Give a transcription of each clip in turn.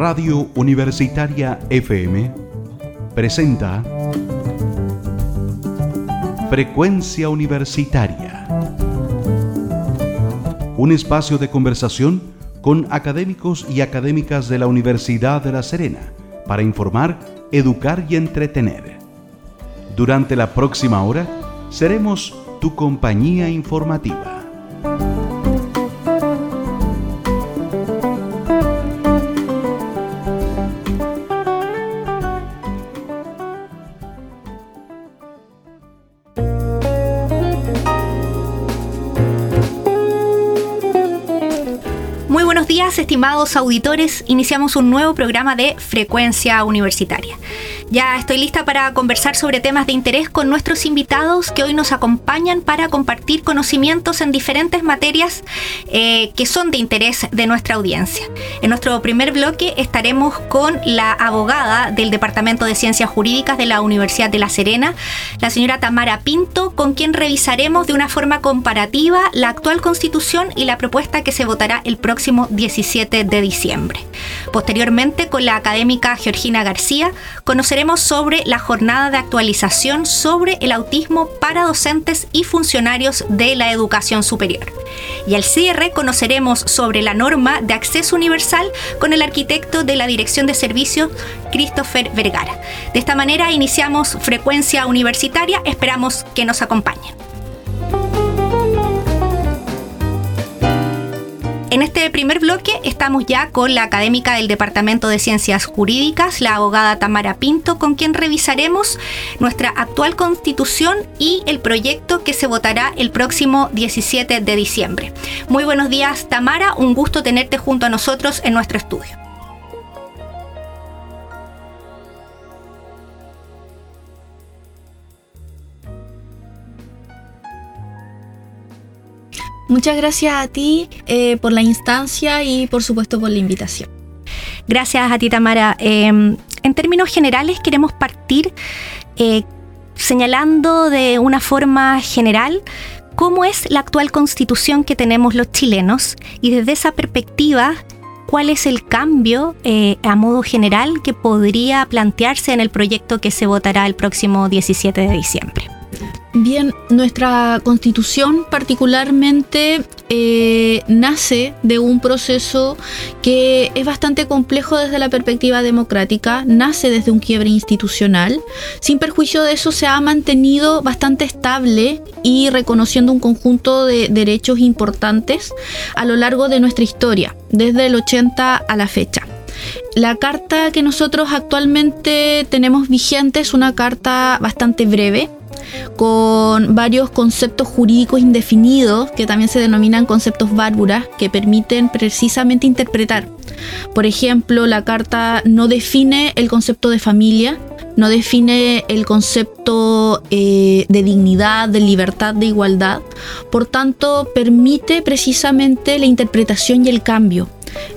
Radio Universitaria FM presenta Frecuencia Universitaria. Un espacio de conversación con académicos y académicas de la Universidad de La Serena para informar, educar y entretener. Durante la próxima hora seremos tu compañía informativa. Estimados auditores. Iniciamos un nuevo programa de Frecuencia Universitaria. Ya estoy lista para conversar sobre temas de interés con nuestros invitados que hoy nos acompañan para compartir conocimientos en diferentes materias eh, que son de interés de nuestra audiencia. En nuestro primer bloque estaremos con la abogada del Departamento de Ciencias Jurídicas de la Universidad de La Serena, la señora Tamara Pinto, con quien revisaremos de una forma comparativa la actual constitución y la propuesta que se votará el próximo 17 de diciembre. Posteriormente, con la académica Georgina García, conoceremos sobre la jornada de actualización sobre el autismo para docentes y funcionarios de la educación superior. Y al cierre conoceremos sobre la norma de acceso universal con el arquitecto de la Dirección de Servicios, Christopher Vergara. De esta manera iniciamos frecuencia universitaria, esperamos que nos acompañen. En este primer bloque estamos ya con la académica del Departamento de Ciencias Jurídicas, la abogada Tamara Pinto, con quien revisaremos nuestra actual constitución y el proyecto que se votará el próximo 17 de diciembre. Muy buenos días Tamara, un gusto tenerte junto a nosotros en nuestro estudio. Muchas gracias a ti eh, por la instancia y por supuesto por la invitación. Gracias a ti Tamara. Eh, en términos generales queremos partir eh, señalando de una forma general cómo es la actual constitución que tenemos los chilenos y desde esa perspectiva cuál es el cambio eh, a modo general que podría plantearse en el proyecto que se votará el próximo 17 de diciembre. Bien, nuestra constitución particularmente eh, nace de un proceso que es bastante complejo desde la perspectiva democrática, nace desde un quiebre institucional. Sin perjuicio de eso se ha mantenido bastante estable y reconociendo un conjunto de derechos importantes a lo largo de nuestra historia, desde el 80 a la fecha. La carta que nosotros actualmente tenemos vigente es una carta bastante breve, con varios conceptos jurídicos indefinidos que también se denominan conceptos bárbaras que permiten precisamente interpretar. Por ejemplo, la carta no define el concepto de familia, no define el concepto eh, de dignidad, de libertad, de igualdad. Por tanto, permite precisamente la interpretación y el cambio.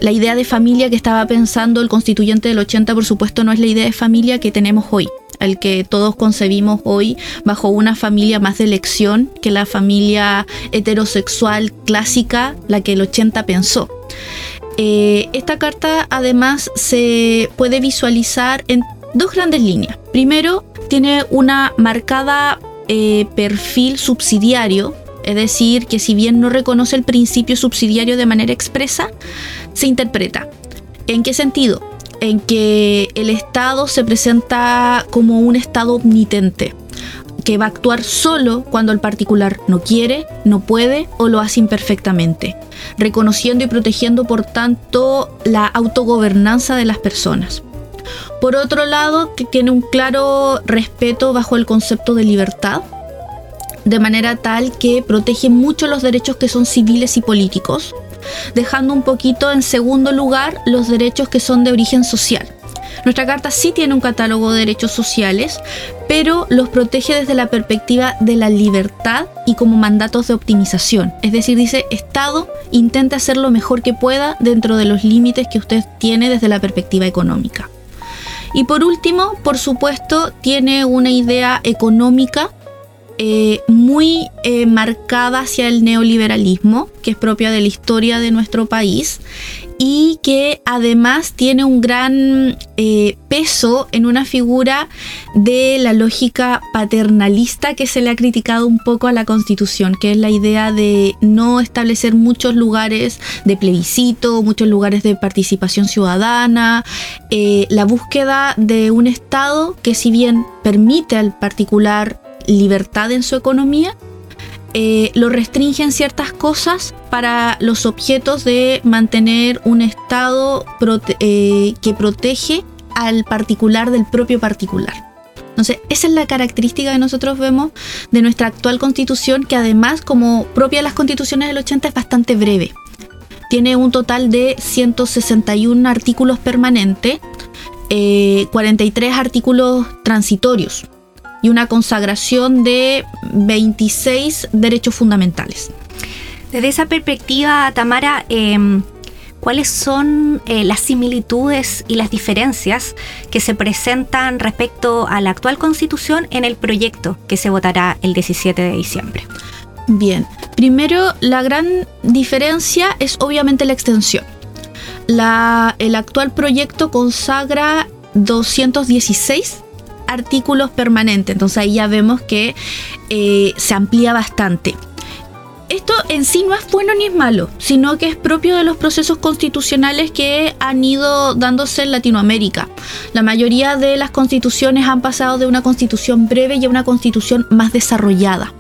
La idea de familia que estaba pensando el constituyente del 80, por supuesto, no es la idea de familia que tenemos hoy el que todos concebimos hoy bajo una familia más de elección que la familia heterosexual clásica, la que el 80 pensó. Eh, esta carta además se puede visualizar en dos grandes líneas. Primero, tiene una marcada eh, perfil subsidiario, es decir, que si bien no reconoce el principio subsidiario de manera expresa, se interpreta. ¿En qué sentido? En que el Estado se presenta como un Estado omnitente, que va a actuar solo cuando el particular no quiere, no puede o lo hace imperfectamente, reconociendo y protegiendo por tanto la autogobernanza de las personas. Por otro lado, que tiene un claro respeto bajo el concepto de libertad, de manera tal que protege mucho los derechos que son civiles y políticos, dejando un poquito en segundo lugar los derechos que son de origen social. Nuestra carta sí tiene un catálogo de derechos sociales, pero los protege desde la perspectiva de la libertad y como mandatos de optimización. Es decir, dice, Estado intenta hacer lo mejor que pueda dentro de los límites que usted tiene desde la perspectiva económica. Y por último, por supuesto, tiene una idea económica eh, muy eh, marcada hacia el neoliberalismo, que es propia de la historia de nuestro país, y que además tiene un gran eh, peso en una figura de la lógica paternalista que se le ha criticado un poco a la constitución, que es la idea de no establecer muchos lugares de plebiscito, muchos lugares de participación ciudadana, la búsqueda de un Estado que si bien permite al particular libertad en su economía, eh, lo restringen ciertas cosas para los objetos de mantener un estado eh, que protege al particular del propio particular. Entonces, esa es la característica que nosotros vemos de nuestra actual constitución, que además, como propia de las constituciones del 80, es bastante breve. Tiene un total de 161 artículos permanentes, 43 eh, artículos transitorios y una consagración de 26 derechos fundamentales. Desde esa perspectiva, Tamara, em, ¿cuáles son eh, las similitudes y las diferencias que se presentan respecto a la actual constitución en el proyecto que se votará el 17 de diciembre? Bien, primero la gran diferencia es obviamente la extensión. el actual proyecto consagra 216 artículos permanentes, entonces ahí ya vemos que eh, se amplía bastante. Esto en sí no es bueno ni es malo, sino que es propio de los procesos constitucionales que han ido dándose en Latinoamérica. La mayoría de las constituciones han pasado de una constitución breve y a una constitución más desarrollada,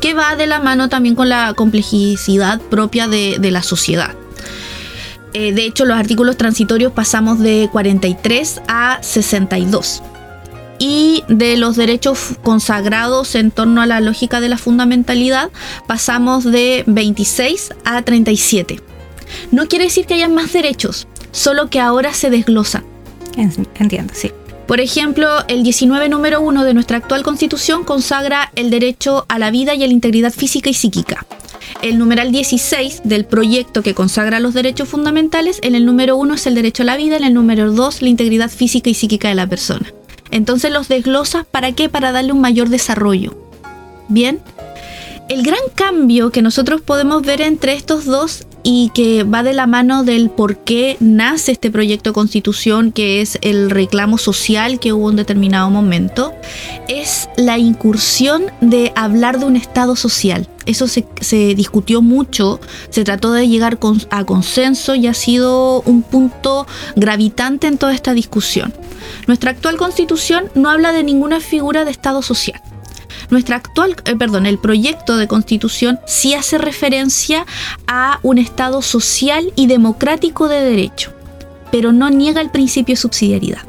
que va de la mano también con la complejidad propia de, la sociedad. Eh, de hecho, los artículos transitorios pasamos de 43 a 62 y de los derechos consagrados en torno a la lógica de la fundamentalidad pasamos de 26 a 37. No quiere decir que haya más derechos, solo que ahora se desglosan. Entiendo, sí. Por ejemplo, el 19 número 1 de nuestra actual constitución consagra el derecho a la vida y a la integridad física y psíquica. El numeral 16 del proyecto que consagra los derechos fundamentales, en el número 1 es el derecho a la vida, en el número 2 la integridad física y psíquica de la persona. Entonces los desglosas para qué? Para darle un mayor desarrollo. Bien. El gran cambio que nosotros podemos ver entre estos dos y que va de la mano del por qué nace este proyecto constitución, que es el reclamo social que hubo en determinado momento, es la incursión de hablar de un Estado social. Eso se, discutió mucho, se trató de llegar a consenso y ha sido un punto gravitante en toda esta discusión. Nuestra actual constitución no habla de ninguna figura de Estado social. Nuestra actual, eh, perdón, el proyecto de constitución sí hace referencia a un Estado social y democrático de derecho, pero no niega el principio de subsidiariedad.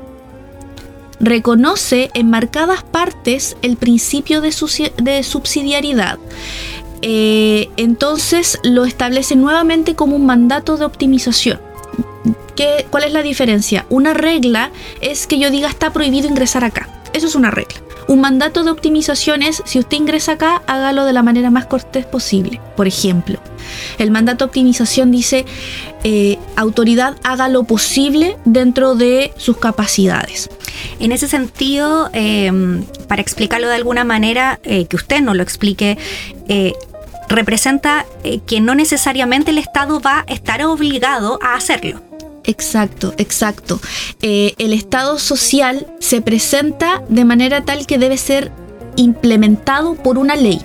Reconoce en marcadas partes el principio de, subsidiariedad. Eh, entonces lo establece nuevamente como un mandato de optimización ¿Cuál es la diferencia? Una regla es que yo diga está prohibido ingresar acá. Eso es una regla. Un mandato de optimización es si usted ingresa acá, hágalo de la manera más cortés posible. Por ejemplo, el mandato de optimización dice eh, autoridad haga lo posible dentro de sus capacidades. En ese sentido, em, para explicarlo de alguna manera, eh, que usted no lo explique, eh, representa que no necesariamente el Estado va a estar obligado a hacerlo. Exacto, exacto. Eh, el Estado social se presenta de manera tal que debe ser implementado por una ley.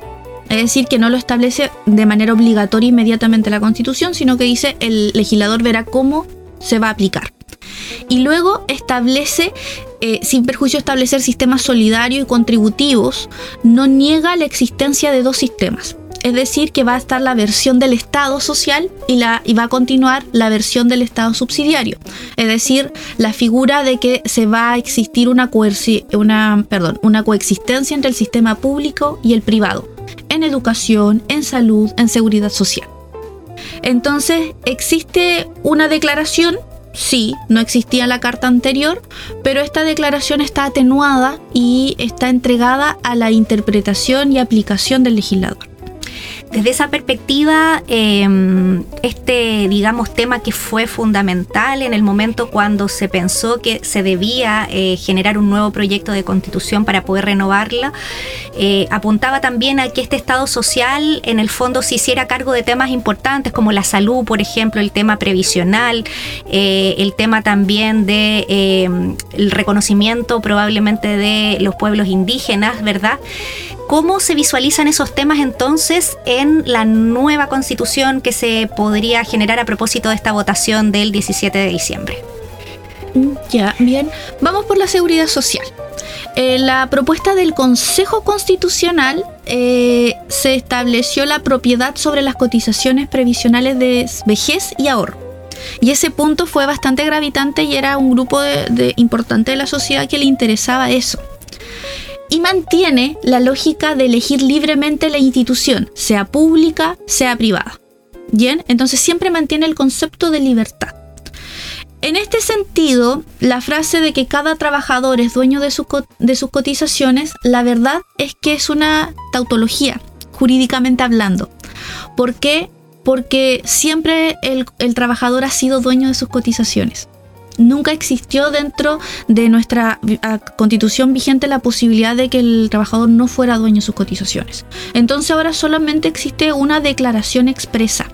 Es decir, que no lo establece de manera obligatoria inmediatamente la Constitución, sino que dice el legislador verá cómo se va a aplicar. Y luego establece, eh, sin perjuicio establecer sistemas solidarios y contributivos, no niega la existencia de dos sistemas es decir, que va a estar la versión del Estado social y, va a continuar la versión del Estado subsidiario. Es decir, la figura de que se va a existir una, una coexistencia entre el sistema público y el privado, en educación, en salud, en seguridad social. Entonces, ¿existe una declaración? Sí, no existía la carta anterior, pero esta declaración está atenuada y está entregada a la interpretación y aplicación del legislador. Desde esa perspectiva, em, este, digamos, tema que fue fundamental en el momento cuando se pensó que se debía eh, generar un nuevo proyecto de constitución para poder renovarla, eh, apuntaba también a que este Estado social, en el fondo, se hiciera cargo de temas importantes como la salud, por ejemplo, el tema previsional, eh, el tema también de em, el reconocimiento probablemente de los pueblos indígenas, ¿verdad? ¿Cómo se visualizan esos temas entonces en la nueva constitución que se podría generar a propósito de esta votación del 17 de diciembre? Ya, bien. Vamos por la seguridad social. Eh, la propuesta del Consejo Constitucional eh, se estableció la propiedad sobre las cotizaciones previsionales de vejez y ahorro. Y ese punto fue bastante gravitante y era un grupo de, importante de la sociedad que le interesaba eso y mantiene la lógica de elegir libremente la institución, sea pública, sea privada. Bien, entonces siempre mantiene el concepto de libertad. En este sentido, la frase de que cada trabajador es dueño de, sus cotizaciones, la verdad es que es una tautología, jurídicamente hablando. ¿Por qué? Porque siempre el trabajador ha sido dueño de sus cotizaciones. Nunca existió dentro de nuestra constitución vigente la posibilidad de que el trabajador no fuera dueño de sus cotizaciones. Entonces ahora solamente existe una declaración expresa.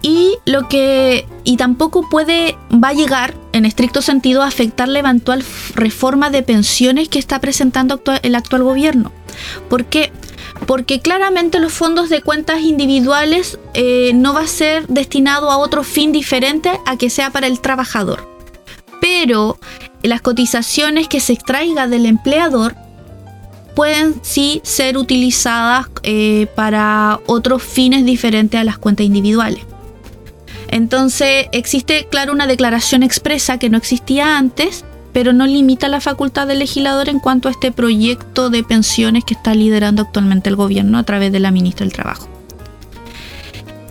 Y lo que y tampoco puede va a llegar en estricto sentido a afectar la eventual reforma de pensiones que está presentando el actual gobierno. Porque porque claramente los fondos de cuentas individuales eh, no va a ser destinado a otro fin diferente a que sea para el trabajador. Pero las cotizaciones que se extraiga del empleador pueden sí ser utilizadas eh, para otros fines diferentes a las cuentas individuales. Entonces existe, claro, una declaración expresa que no existía antes pero no limita la facultad del legislador en cuanto a este proyecto de pensiones que está liderando actualmente el gobierno a través de la ministra del Trabajo.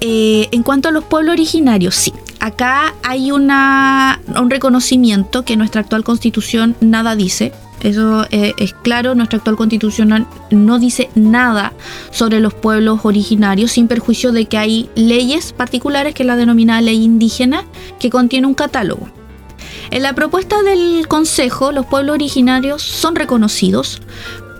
Eh, en cuanto a los pueblos originarios, sí, acá hay una, un reconocimiento que nuestra actual constitución nada dice. Eso eh, es claro, nuestra actual constitución no dice nada sobre los pueblos originarios, sin perjuicio de que hay leyes particulares, que es la denominada ley indígena, que contiene un catálogo. En la propuesta del Consejo, los pueblos originarios son reconocidos,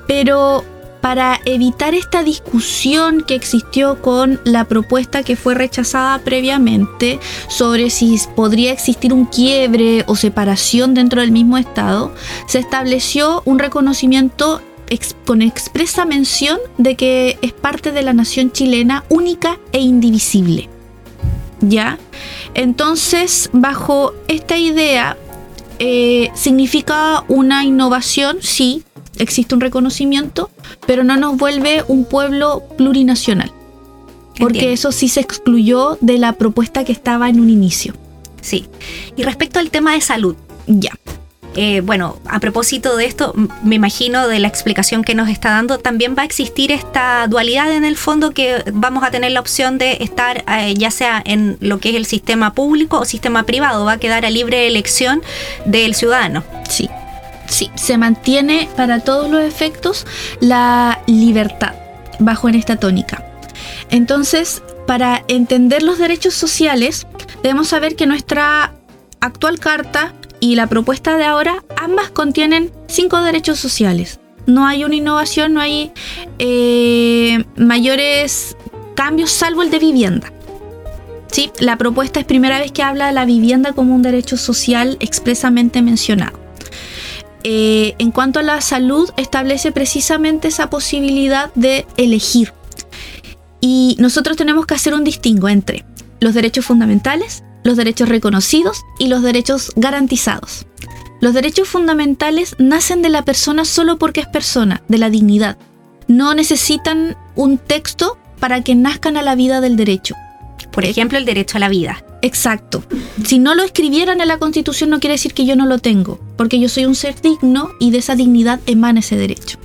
pero para evitar esta discusión que existió con la propuesta que fue rechazada previamente sobre si podría existir un quiebre o separación dentro del mismo Estado, se estableció un reconocimiento con expresa mención de que es parte de la nación chilena única e indivisible. ¿Ya? Entonces, bajo esta idea, eh, significa una innovación, sí, existe un reconocimiento, pero no nos vuelve un pueblo plurinacional. Porque eso sí se excluyó de la propuesta que estaba en un inicio. Sí. Y respecto al tema de salud. Ya. Eh, bueno, a propósito de esto, me imagino de la explicación que nos está dando, también va a existir esta dualidad en el fondo que vamos a tener la opción de estar eh, ya sea en lo que es el sistema público o sistema privado, va a quedar a libre elección del ciudadano. Sí, sí, se mantiene para todos los efectos la libertad bajo en esta tónica. Entonces, para entender los derechos sociales, debemos saber que nuestra actual carta y la propuesta de ahora, ambas contienen cinco derechos sociales. No hay una innovación, no hay eh, mayores cambios salvo el de vivienda. Sí, la propuesta es primera vez que habla de la vivienda como un derecho social expresamente mencionado. Eh, en cuanto a la salud, establece precisamente esa posibilidad de elegir. Y nosotros tenemos que hacer un distingo entre los derechos fundamentales los derechos reconocidos y los derechos garantizados. Los derechos fundamentales nacen de la persona solo porque es persona, de la dignidad. No necesitan un texto para que nazcan a la vida del derecho. Por ejemplo, el derecho a la vida. Exacto. Si no lo escribieran en la Constitución no quiere decir que yo no lo tengo, porque yo soy un ser digno y de esa dignidad emana ese derecho.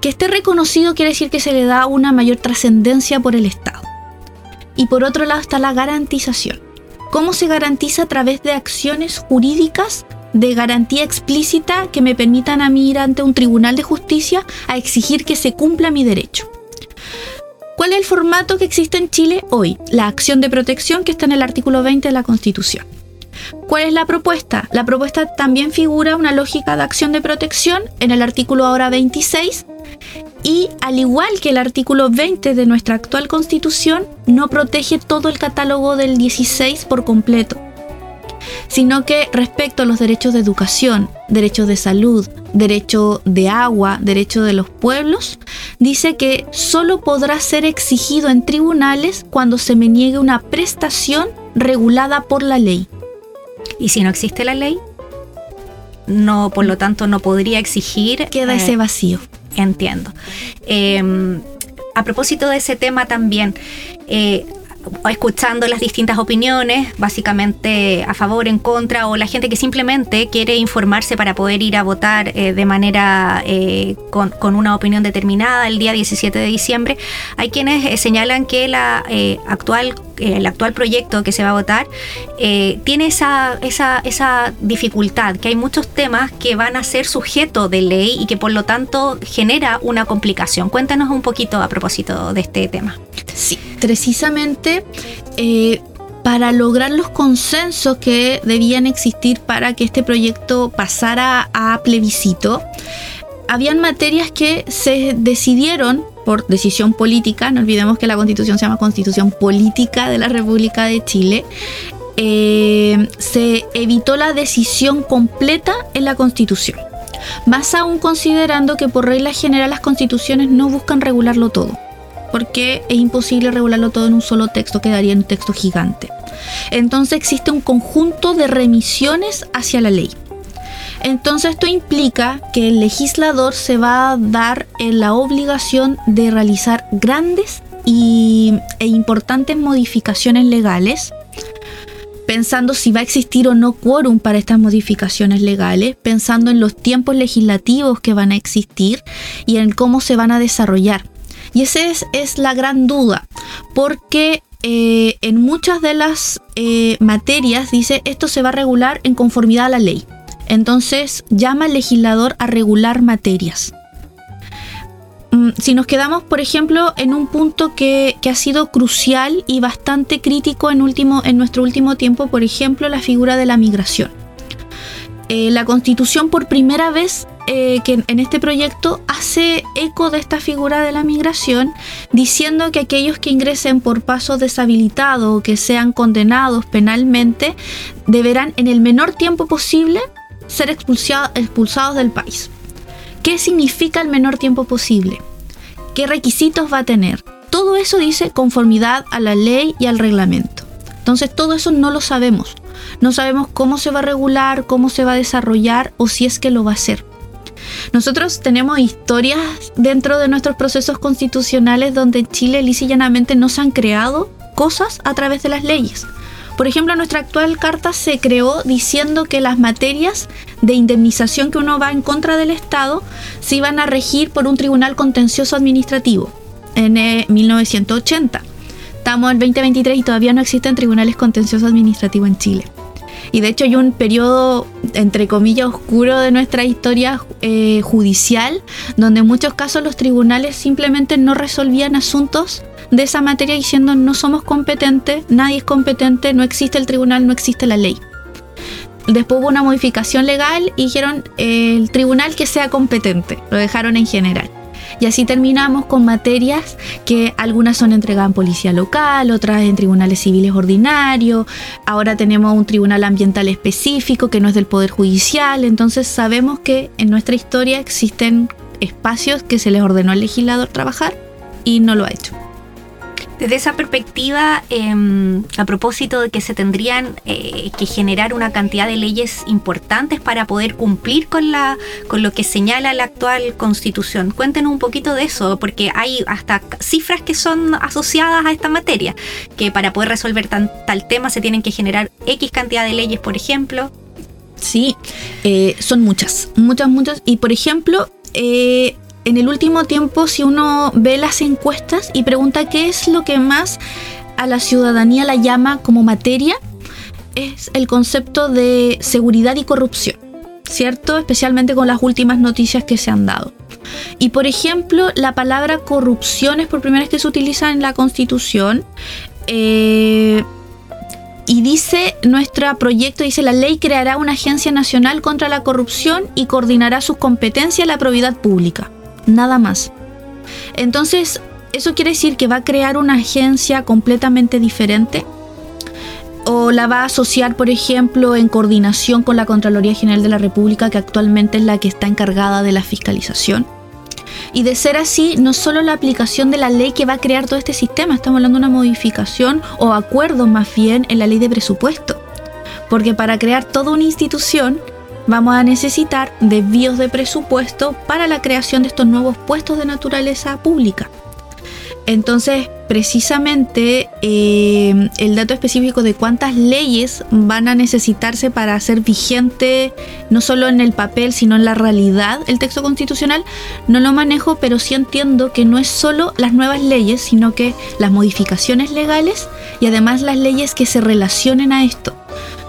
Que esté reconocido quiere decir que se le da una mayor trascendencia por el Estado. Y por otro lado está la garantización. ¿Cómo se garantiza a través de acciones jurídicas de garantía explícita que me permitan a mí ir ante un tribunal de justicia a exigir que se cumpla mi derecho? ¿Cuál es el formato que existe en Chile hoy? La acción de protección que está en el artículo 20 de la Constitución. ¿Cuál es la propuesta? La propuesta también figura una lógica de acción de protección en el artículo ahora 26 y al igual que el artículo 20 de nuestra actual constitución, no protege todo el catálogo del 16 por completo, sino que respecto a los derechos de educación, derechos de salud, derecho de agua, derecho de los pueblos, dice que solo podrá ser exigido en tribunales cuando se me niegue una prestación regulada por la ley. ¿Y si no existe la ley? No, por lo tanto, no podría exigir. Queda ese eh, vacío. Entiendo. Em, a propósito de ese tema también, eh, escuchando las distintas opiniones, básicamente a favor, en contra, o la gente que simplemente quiere informarse para poder ir a votar eh, de manera eh, con, una opinión determinada el día 17 de diciembre, hay quienes eh, señalan que la actual el actual proyecto que se va a votar tiene esa, esa, esa dificultad, que hay muchos temas que van a ser sujeto de ley y que por lo tanto genera una complicación. Cuéntanos un poquito a propósito de este tema. Sí, precisamente eh, para lograr los consensos que debían existir para que este proyecto pasara a plebiscito, habían materias que se decidieron por decisión política, no olvidemos que la constitución se llama Constitución Política de la República de Chile, eh, se evitó la decisión completa en la constitución. Más aún considerando que por regla general las constituciones no buscan regularlo todo porque es imposible regularlo todo en un solo texto, quedaría en un texto gigante. Entonces existe un conjunto de remisiones hacia la ley. Entonces esto implica que el legislador se va a dar en la obligación de realizar grandes y, e importantes modificaciones legales, pensando si va a existir o no quórum para estas modificaciones legales, pensando en los tiempos legislativos que van a existir y en cómo se van a desarrollar. Y esa es, la gran duda, porque eh, en muchas de las eh, materias dice esto se va a regular en conformidad a la ley. Entonces llama al legislador a regular materias. Mm, si nos quedamos, por ejemplo, en un punto que, ha sido crucial y bastante crítico en, último, en nuestro último tiempo, por ejemplo, la figura de la migración. Eh, la constitución por primera vez eh, que en este proyecto hace eco de esta figura de la migración, diciendo que aquellos que ingresen por paso deshabilitado o que sean condenados penalmente deberán en el menor tiempo posible ser expulsados del país. ¿Qué significa el menor tiempo posible? ¿Qué requisitos va a tener? Todo eso dice conformidad a la ley y al reglamento. Entonces todo eso no lo sabemos. No sabemos cómo se va a regular, cómo se va a desarrollar o si es que lo va a hacer. Nosotros tenemos historias dentro de nuestros procesos constitucionales donde en Chile lisa no se han creado cosas a través de las leyes. Por ejemplo, nuestra actual carta se creó diciendo que las materias de indemnización que uno va en contra del Estado se iban a regir por un tribunal contencioso administrativo en 1980. Estamos en 2023 y todavía no existen tribunales contenciosos administrativos en Chile. Y de hecho hay un periodo, entre comillas, oscuro de nuestra historia eh, judicial, donde en muchos casos los tribunales simplemente no resolvían asuntos de esa materia diciendo no somos competentes, nadie es competente, no existe el tribunal, no existe la ley. Después hubo una modificación legal y dijeron el tribunal que sea competente, lo dejaron en general. Y así terminamos con materias que algunas son entregadas en policía local, otras en tribunales civiles ordinarios, ahora tenemos un tribunal ambiental específico que no es del Poder Judicial, entonces sabemos que en nuestra historia existen espacios que se les ordenó al legislador trabajar y no lo ha hecho. Desde esa perspectiva, em, a propósito de que se tendrían eh, que generar una cantidad de leyes importantes para poder cumplir con, la, con lo que señala la actual constitución, cuéntenos un poquito de eso, porque hay hasta cifras que son asociadas a esta materia, que para poder resolver tal tema se tienen que generar X cantidad de leyes, por ejemplo. Sí, eh, son muchas, muchas, muchas. Y por ejemplo, eh, en el último tiempo, si uno ve las encuestas y pregunta qué es lo que más a la ciudadanía la llama como materia, es el concepto de seguridad y corrupción, ¿cierto? Especialmente con las últimas noticias que se han dado. Y por ejemplo, la palabra corrupción es por primera vez que se utiliza en la Constitución. Eh, y dice nuestro proyecto, dice la ley creará una agencia nacional contra la corrupción y coordinará sus competencias en la probidad pública. Nada más. Entonces, eso quiere decir que va a crear una agencia completamente diferente o la va a asociar, por ejemplo, en coordinación con la Contraloría General de la República, que actualmente es la que está encargada de la fiscalización. Y de ser así, no solo la aplicación de la ley que va a crear todo este sistema, estamos hablando de una modificación o acuerdo más bien en la ley de presupuesto. Porque para crear toda una institución vamos a necesitar desvíos de presupuesto para la creación de estos nuevos puestos de naturaleza pública. Entonces, precisamente eh, el dato específico de cuántas leyes van a necesitarse para hacer vigente, no solo en el papel, sino en la realidad, el texto constitucional, no lo manejo, pero sí entiendo que no es solo las nuevas leyes, sino que las modificaciones legales y además las leyes que se relacionen a esto.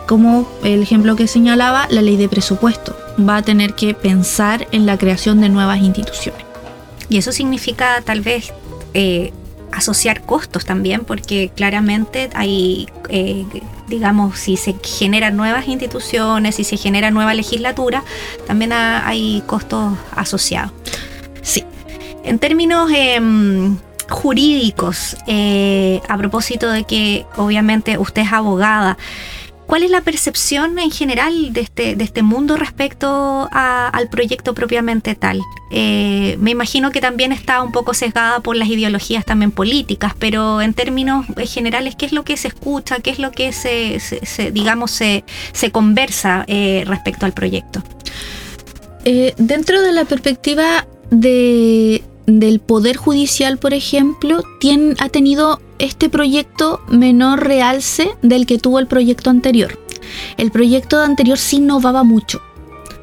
Como el ejemplo que señalaba, la ley de presupuesto. Va a tener que pensar en la creación de nuevas instituciones. Y eso significa tal vez eh, asociar costos también, porque claramente hay, eh, digamos, si se generan nuevas instituciones, si se genera nueva legislatura, también hay costos asociados. Sí. En términos em, jurídicos, eh, a propósito de que obviamente usted es abogada, ¿Cuál es la percepción en general de este, de este mundo respecto al proyecto propiamente tal? Eh, me imagino que también está un poco sesgada por las ideologías también políticas, pero en términos generales, ¿qué es lo que se escucha? ¿Qué es lo que se, digamos, se, conversa eh, respecto al proyecto? Eh, dentro de la perspectiva de, del Poder Judicial, por ejemplo, ha tenido este proyecto menor realce del que tuvo el proyecto anterior. El proyecto anterior sí innovaba mucho.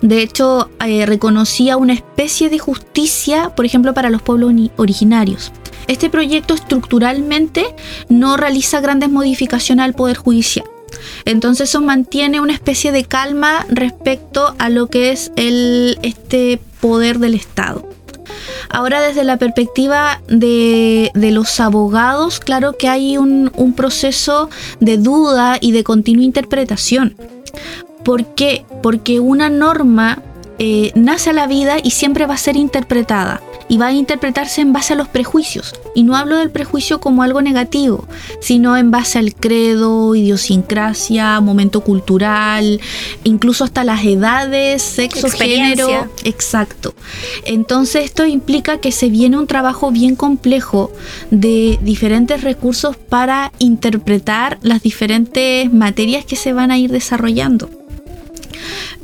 De hecho, eh, reconocía una especie de justicia, por ejemplo, para los pueblos originarios. Este proyecto estructuralmente no realiza grandes modificaciones al Poder Judicial. Entonces eso mantiene una especie de calma respecto a lo que es este poder del Estado. Ahora desde la perspectiva de, los abogados, claro que hay un, proceso de duda y de continua interpretación. ¿Por qué? Porque una norma eh, nace a la vida y siempre va a ser interpretada y va a interpretarse en base a los prejuicios. Y no hablo del prejuicio como algo negativo, sino en base al credo, idiosincrasia, momento cultural, incluso hasta las edades, sexo, género. Exacto. Entonces esto implica que se viene un trabajo bien complejo de diferentes recursos para interpretar las diferentes materias que se van a ir desarrollando.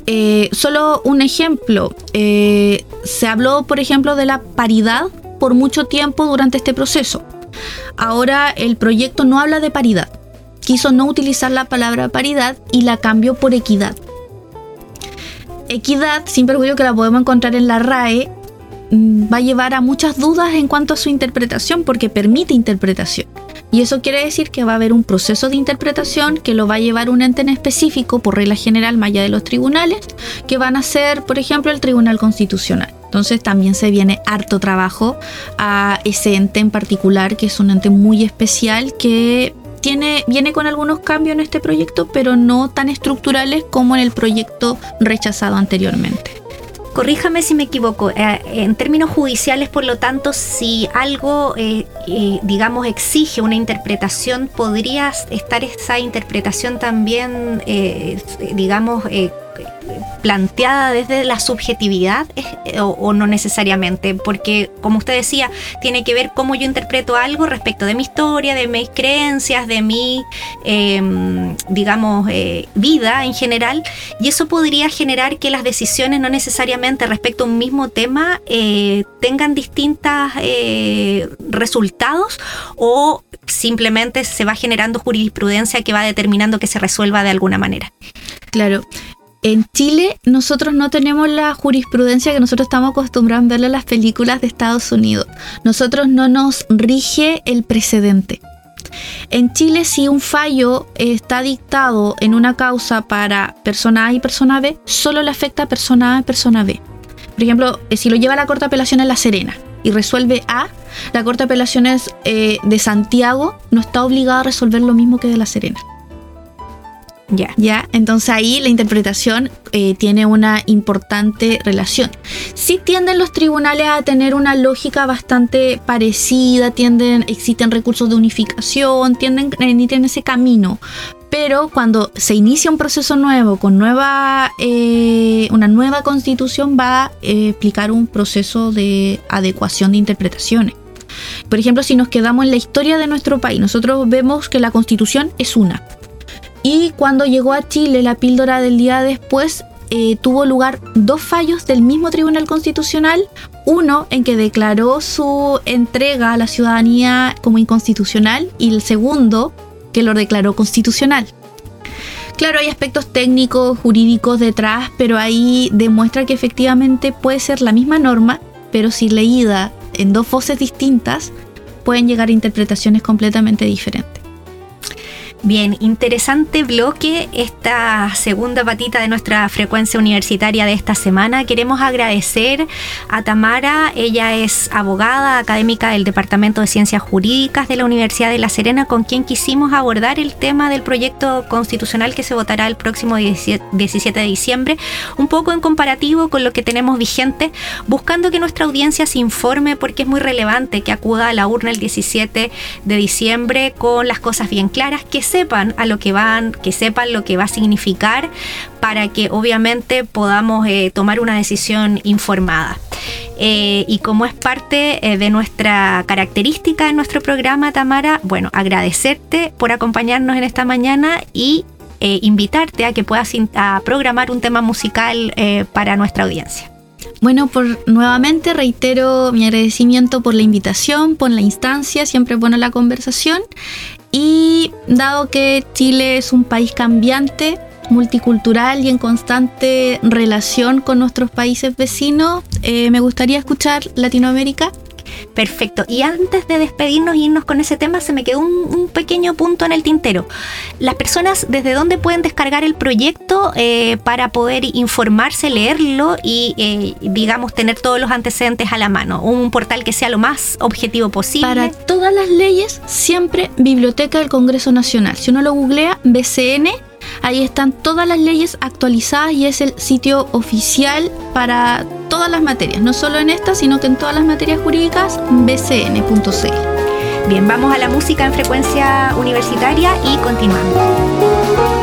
Eh, solo un ejemplo, eh, se habló por ejemplo de la paridad por mucho tiempo durante este proceso. Ahora el proyecto no habla de paridad, quiso no utilizar la palabra paridad y la cambió por equidad. Equidad, sin perjuicio que la podemos encontrar en la RAE, mm, va a llevar a muchas dudas en cuanto a su interpretación porque permite interpretación. Y eso quiere decir que va a haber un proceso de interpretación que lo va a llevar un ente en específico, por regla general, más allá de los tribunales, que van a ser, por ejemplo, el Tribunal Constitucional. Entonces también se viene harto trabajo a ese ente en particular, que es un ente muy especial que tiene, viene con algunos cambios en este proyecto, pero no tan estructurales como en el proyecto rechazado anteriormente. Corríjame si me equivoco. Eh, en términos judiciales, por lo tanto, si algo, eh, eh, digamos, exige una interpretación, ¿podría estar esa interpretación también, digamos, planteada desde la subjetividad eh, o, no necesariamente, porque como usted decía, tiene que ver cómo yo interpreto algo respecto de mi historia, de mis creencias, de mi, em, digamos, eh, vida en general, y eso podría generar que las decisiones no necesariamente respecto a un mismo tema eh, tengan distintos resultados o simplemente se va generando jurisprudencia que va determinando que se resuelva de alguna manera. Claro, en Chile nosotros no tenemos la jurisprudencia que nosotros estamos acostumbrados a verle en las películas de Estados Unidos. Nosotros no nos rige el precedente. En Chile si un fallo está dictado en una causa para persona A y persona B, solo le afecta a persona A y persona B. por ejemplo, eh, si lo lleva la Corte de Apelaciones La Serena y resuelve A, la Corte de Apelaciones eh, de Santiago no está obligada a resolver lo mismo que de La Serena. Ya. ¿Ya? Entonces ahí la interpretación eh, tiene una importante relación. Sí tienden los tribunales a tener una lógica bastante parecida, tienden, existen recursos de unificación, tienden en ese camino. Pero cuando se inicia un proceso nuevo, con nueva, eh, una nueva constitución, va a eh, explicar un proceso de adecuación de interpretaciones. Por ejemplo, si nos quedamos en la historia de nuestro país, nosotros vemos que la constitución es una y cuando llegó a Chile la píldora del día después, eh, tuvo lugar dos fallos del mismo Tribunal Constitucional. Uno en que declaró su entrega a la ciudadanía como inconstitucional y el segundo que lo declaró constitucional. Claro, hay aspectos técnicos, jurídicos detrás, pero ahí demuestra que efectivamente puede ser la misma norma, pero si leída en dos voces distintas, pueden llegar a interpretaciones completamente diferentes. Bien, interesante bloque esta segunda patita de nuestra frecuencia universitaria de esta semana. Queremos agradecer a Tamara, ella es abogada académica del Departamento de Ciencias Jurídicas de la Universidad de La Serena, con quien quisimos abordar el tema del proyecto constitucional que se votará el próximo 17 de diciembre, un poco en comparativo con lo que tenemos vigente, buscando que nuestra audiencia se informe porque es muy relevante que acuda a la urna el 17 de diciembre con las cosas bien claras, que sepan a lo que van, que sepan lo que va a significar para que obviamente podamos eh, tomar una decisión informada. Eh, y como es parte eh, de nuestra característica en nuestro programa, Tamara, bueno, agradecerte por acompañarnos en esta mañana y invitarte a que puedas programar un tema musical para nuestra audiencia. Bueno, por nuevamente reitero mi agradecimiento por la invitación, por la instancia, siempre es buena la conversación y dado que Chile es un país cambiante, multicultural y en constante relación con nuestros países vecinos, eh, me gustaría escuchar Latinoamérica Perfecto. Y antes de despedirnos e irnos con ese tema, se me quedó un, pequeño punto en el tintero. Las personas, ¿desde dónde pueden descargar el proyecto eh, para poder informarse, leerlo y, eh, digamos, tener todos los antecedentes a la mano? Un portal que sea lo más objetivo posible. Para todas las leyes, siempre Biblioteca del Congreso Nacional. Si uno lo googlea, BCN Ahí están todas las leyes actualizadas y es el sitio oficial para todas las materias, no solo en esta, sino que en todas las materias jurídicas, bcn.cl. Bien, vamos a la música en frecuencia universitaria y continuamos.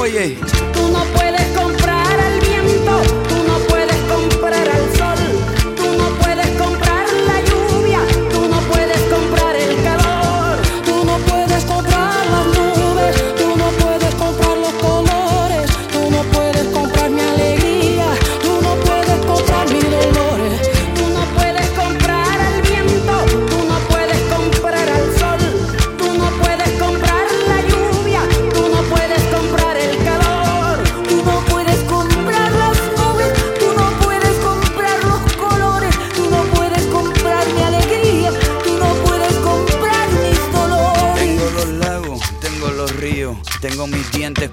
Oye, tú no puedes comprar al viento.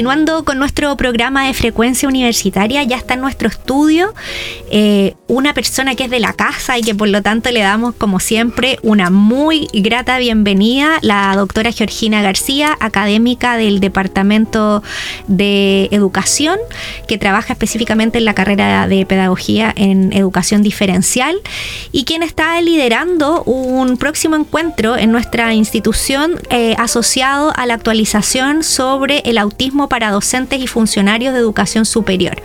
continuando con nuestro programa de frecuencia universitaria, ya está en nuestro estudio eh, una persona que es de la casa y que por lo tanto le damos como siempre una muy grata bienvenida, la doctora Georgina García, académica del Departamento de Educación, que trabaja específicamente en la carrera de Pedagogía en Educación Diferencial y quien está liderando un próximo encuentro en nuestra institución eh, asociado a la actualización sobre el autismo para docentes y funcionarios de educación superior.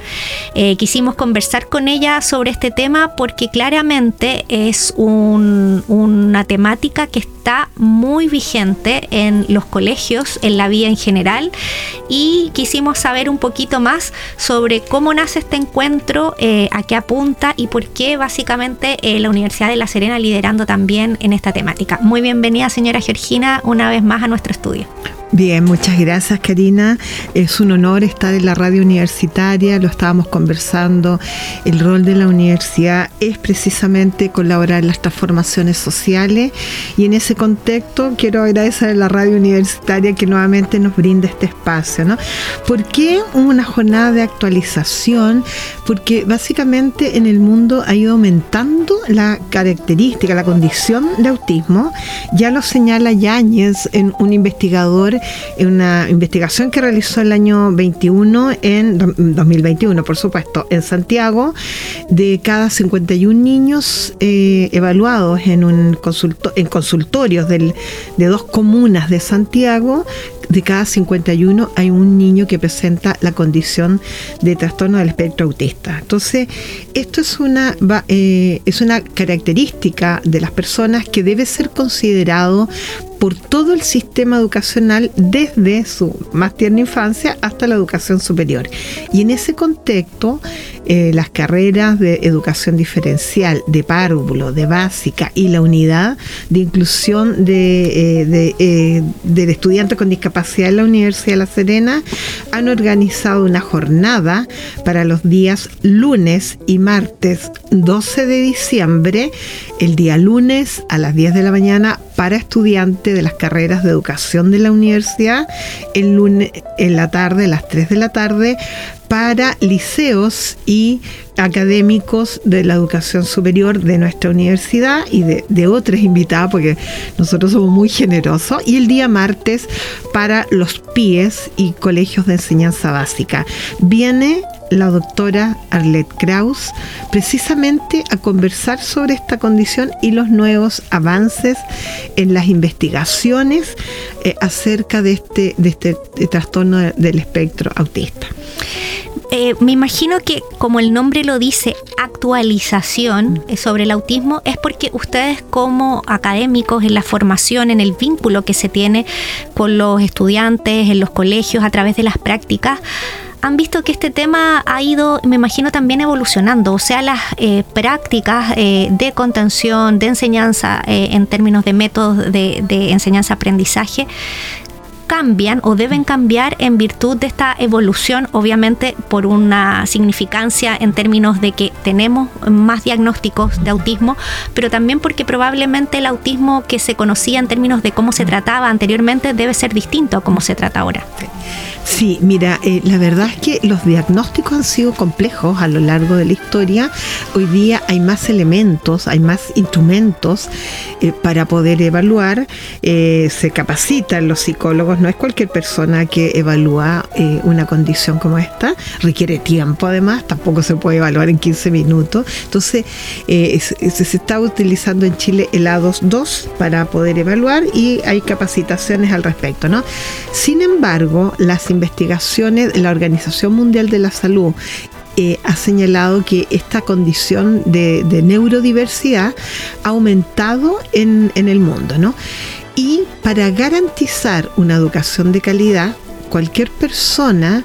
Eh, quisimos conversar con ella sobre este tema porque claramente es un- una temática que está muy vigente en los colegios, en la vida en general y quisimos saber un poquito más sobre cómo nace este encuentro, eh, a qué apunta y por qué básicamente eh, la Universidad de La Serena liderando también en esta temática. Muy bienvenida señora Georgina una vez más a nuestro estudio. Bien, muchas gracias Karina. Es un honor estar en la radio universitaria, lo estábamos conversando. El rol de la universidad es precisamente colaborar en las transformaciones sociales y en ese contexto quiero agradecer a la radio universitaria que nuevamente nos brinda este espacio. ¿no? ¿Por qué una jornada de actualización? Porque básicamente en el mundo ha ido aumentando la característica, la condición de autismo. Ya lo señala Yáñez en un investigador en una investigación que realizó el año 21 en do- 2021, por supuesto, en Santiago, de cada 51 niños eh, evaluados en un consulto- en consultorios del- de dos comunas de Santiago, de cada 51 hay un niño que presenta la condición de trastorno del espectro autista. Entonces, esto es una, eh, es una característica de las personas que debe ser considerado por todo el sistema educacional desde su más tierna infancia hasta la educación superior. Y en ese contexto, eh, las carreras de educación diferencial, de párvulo, de básica y la unidad de inclusión de, eh, eh, del estudiante con discapacidad en la Universidad de La Serena han organizado una jornada para los días lunes y martes 12 de diciembre, el día lunes a las 10 de la mañana para estudiantes de las carreras de educación de la universidad, el lunes en la tarde, a las 3 de la tarde, para liceos y académicos de la educación superior de nuestra universidad y de, otras invitadas, porque nosotros somos muy generosos, y el día martes para los PIES y colegios de enseñanza básica. Viene la doctora Arlette Kraus precisamente a conversar sobre esta condición y los nuevos avances en las investigaciones eh, acerca de este, de este trastorno del espectro autista. Eh, me imagino que como el nombre lo dice, actualización eh, sobre el autismo, es porque ustedes como académicos en la formación, en el vínculo que se tiene con los estudiantes, en los colegios, a través de las prácticas, han visto que este tema ha ido, me imagino, también evolucionando, o sea, las eh, prácticas de contención, de enseñanza en términos de métodos de enseñanza-aprendizaje cambian o deben cambiar en virtud de esta evolución, obviamente por una significancia en términos de que tenemos más diagnósticos de autismo, pero también porque probablemente el autismo que se conocía en términos de cómo se trataba anteriormente debe ser distinto a cómo se trata ahora. Sí, mira, eh, la verdad es que los diagnósticos han sido complejos a lo largo de la historia. Hoy día hay más elementos, hay más instrumentos eh, para poder evaluar. Eh, se capacitan los psicólogos, no es cualquier persona que evalúa una condición como esta. Requiere tiempo además, tampoco se puede evaluar en 15 minutos. Entonces, se, se está utilizando en Chile el A22 para poder evaluar y hay capacitaciones al respecto, ¿no? Sin embargo, las investigaciones, la Organización Mundial de la Salud eh, ha señalado que esta condición de, neurodiversidad ha aumentado en, en, el mundo, ¿no? Y para garantizar una educación de calidad, cualquier persona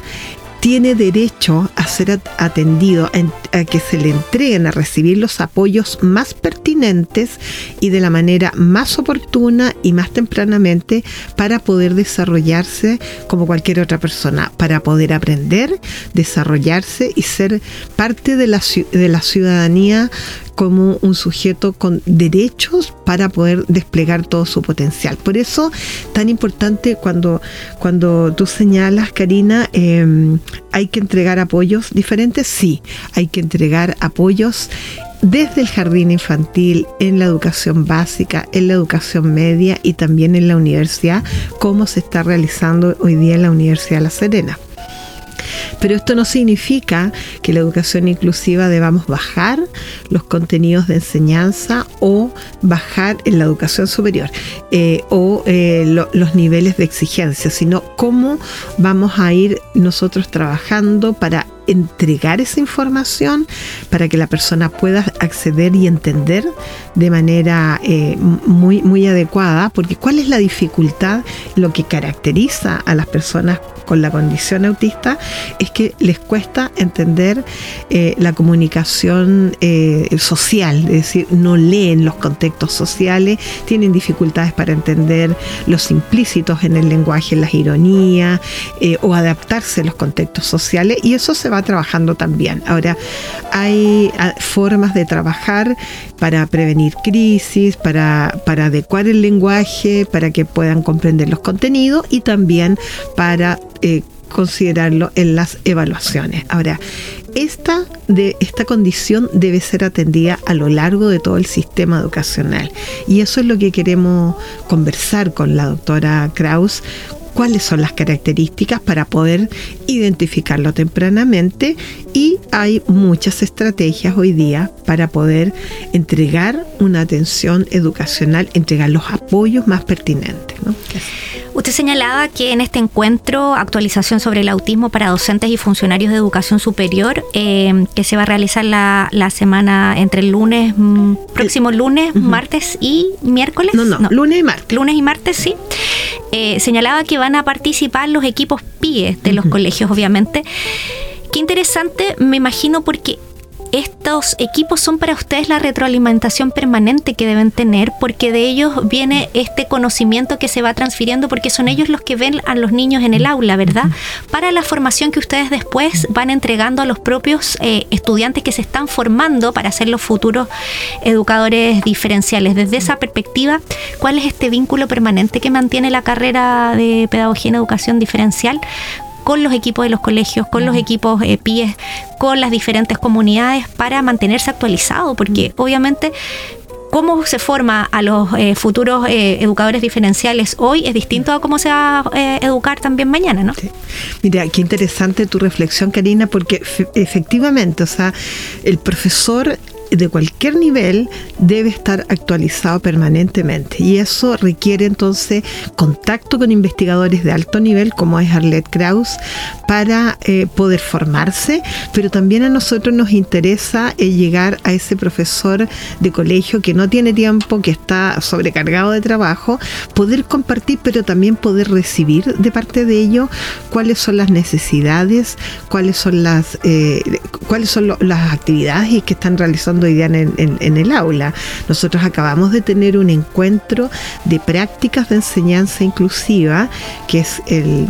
tiene derecho a ser atendido, que se le entreguen a recibir los apoyos más pertinentes y de la manera más oportuna y más tempranamente para poder desarrollarse como cualquier otra persona, para poder aprender, desarrollarse y ser parte de la, de la ciudadanía como un sujeto con derechos para poder desplegar todo su potencial. Por eso, tan importante cuando, cuando tú señalas, Karina, em, hay que entregar apoyos diferentes, sí, hay que entregar apoyos desde el jardín infantil, en la educación básica, en la educación media y también en la universidad, como se está realizando hoy día en la Universidad de La Serena. Pero esto no significa que la educación inclusiva debamos bajar los contenidos de enseñanza o bajar en la educación superior eh, o eh, los niveles de exigencia, sino cómo vamos a ir nosotros trabajando para entregar esa información para que la persona pueda acceder y entender de manera eh, muy, muy adecuada, porque ¿cuál es la dificultad? Lo que caracteriza a las personas con la condición autista es que les cuesta entender eh, la comunicación eh, social, es decir, no leen los contextos sociales, tienen dificultades para entender los implícitos en el lenguaje, las ironías o adaptarse a los contextos sociales y eso se va trabajando también. Ahora, hay ah, formas de trabajar para prevenir crisis, para adecuar el lenguaje, para que puedan comprender los contenidos y también para eh, considerarlo en las evaluaciones. Ahora, esta, de, esta condición debe ser atendida a lo largo de todo el sistema educacional. Y eso es lo que queremos conversar con la doctora Kraus cuáles son las características para poder identificarlo tempranamente y hay muchas estrategias hoy día para poder entregar una atención educacional, entregar los apoyos más pertinentes. Usted señalaba que en este encuentro, actualización sobre el autismo para docentes y funcionarios de educación superior, eh, que se va a realizar la, la semana entre el lunes, mm, próximo lunes, martes y miércoles. No, no, lunes y martes. Lunes y martes, sí. Eh, señalaba que van a participar los equipos PIE de los colegios, obviamente. Qué interesante, me imagino, porque estos equipos son para ustedes la retroalimentación permanente que deben tener, porque de ellos viene este conocimiento que se va transfiriendo, porque son ellos los que ven a los niños en el aula, ¿verdad? Para la formación que ustedes después van entregando a los propios eh, estudiantes que se están formando para ser los futuros educadores diferenciales. Desde esa perspectiva, ¿cuál es este vínculo permanente que mantiene la carrera de pedagogía en educación diferencial con los equipos de los colegios, con los equipos eh, PIES, con las diferentes comunidades para mantenerse actualizado, porque obviamente cómo se forma a los eh, futuros eh, educadores diferenciales hoy es distinto a cómo se va a educar también mañana, ¿no? Mira, qué interesante tu reflexión, Karina, porque efectivamente, o sea, el profesor de cualquier nivel debe estar actualizado permanentemente. Y eso requiere entonces contacto con investigadores de alto nivel como es Arlette Kraus para eh, poder formarse, pero también a nosotros nos interesa eh, llegar a ese profesor de colegio que no tiene tiempo, que está sobrecargado de trabajo, poder compartir, pero también poder recibir de parte de ellos cuáles son las necesidades, cuáles son las, eh, cuáles son las actividades que están realizando hoy día en, el aula. Nosotros acabamos de tener un encuentro de prácticas de enseñanza inclusiva, que es el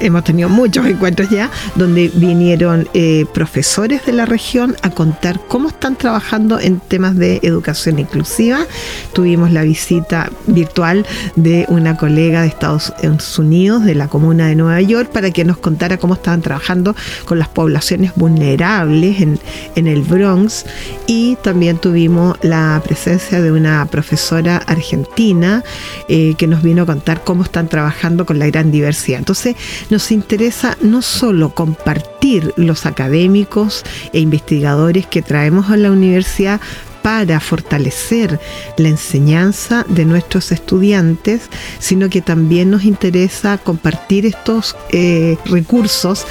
hemos tenido muchos encuentros ya, donde vinieron eh, profesores de la región a contar cómo están trabajando en temas de educación inclusiva. Tuvimos la visita virtual de una colega de Estados Unidos, de la comuna de Nueva York, para que nos contara cómo estaban trabajando con las poblaciones vulnerables en el Bronx. Y también tuvimos la presencia de una profesora argentina eh, que nos vino a contar cómo están trabajando con la gran diversidad. Entonces, nos interesa no solo compartir los académicos e investigadores que traemos a la universidad para fortalecer la enseñanza de nuestros estudiantes, sino que también nos interesa compartir estos eh, recursos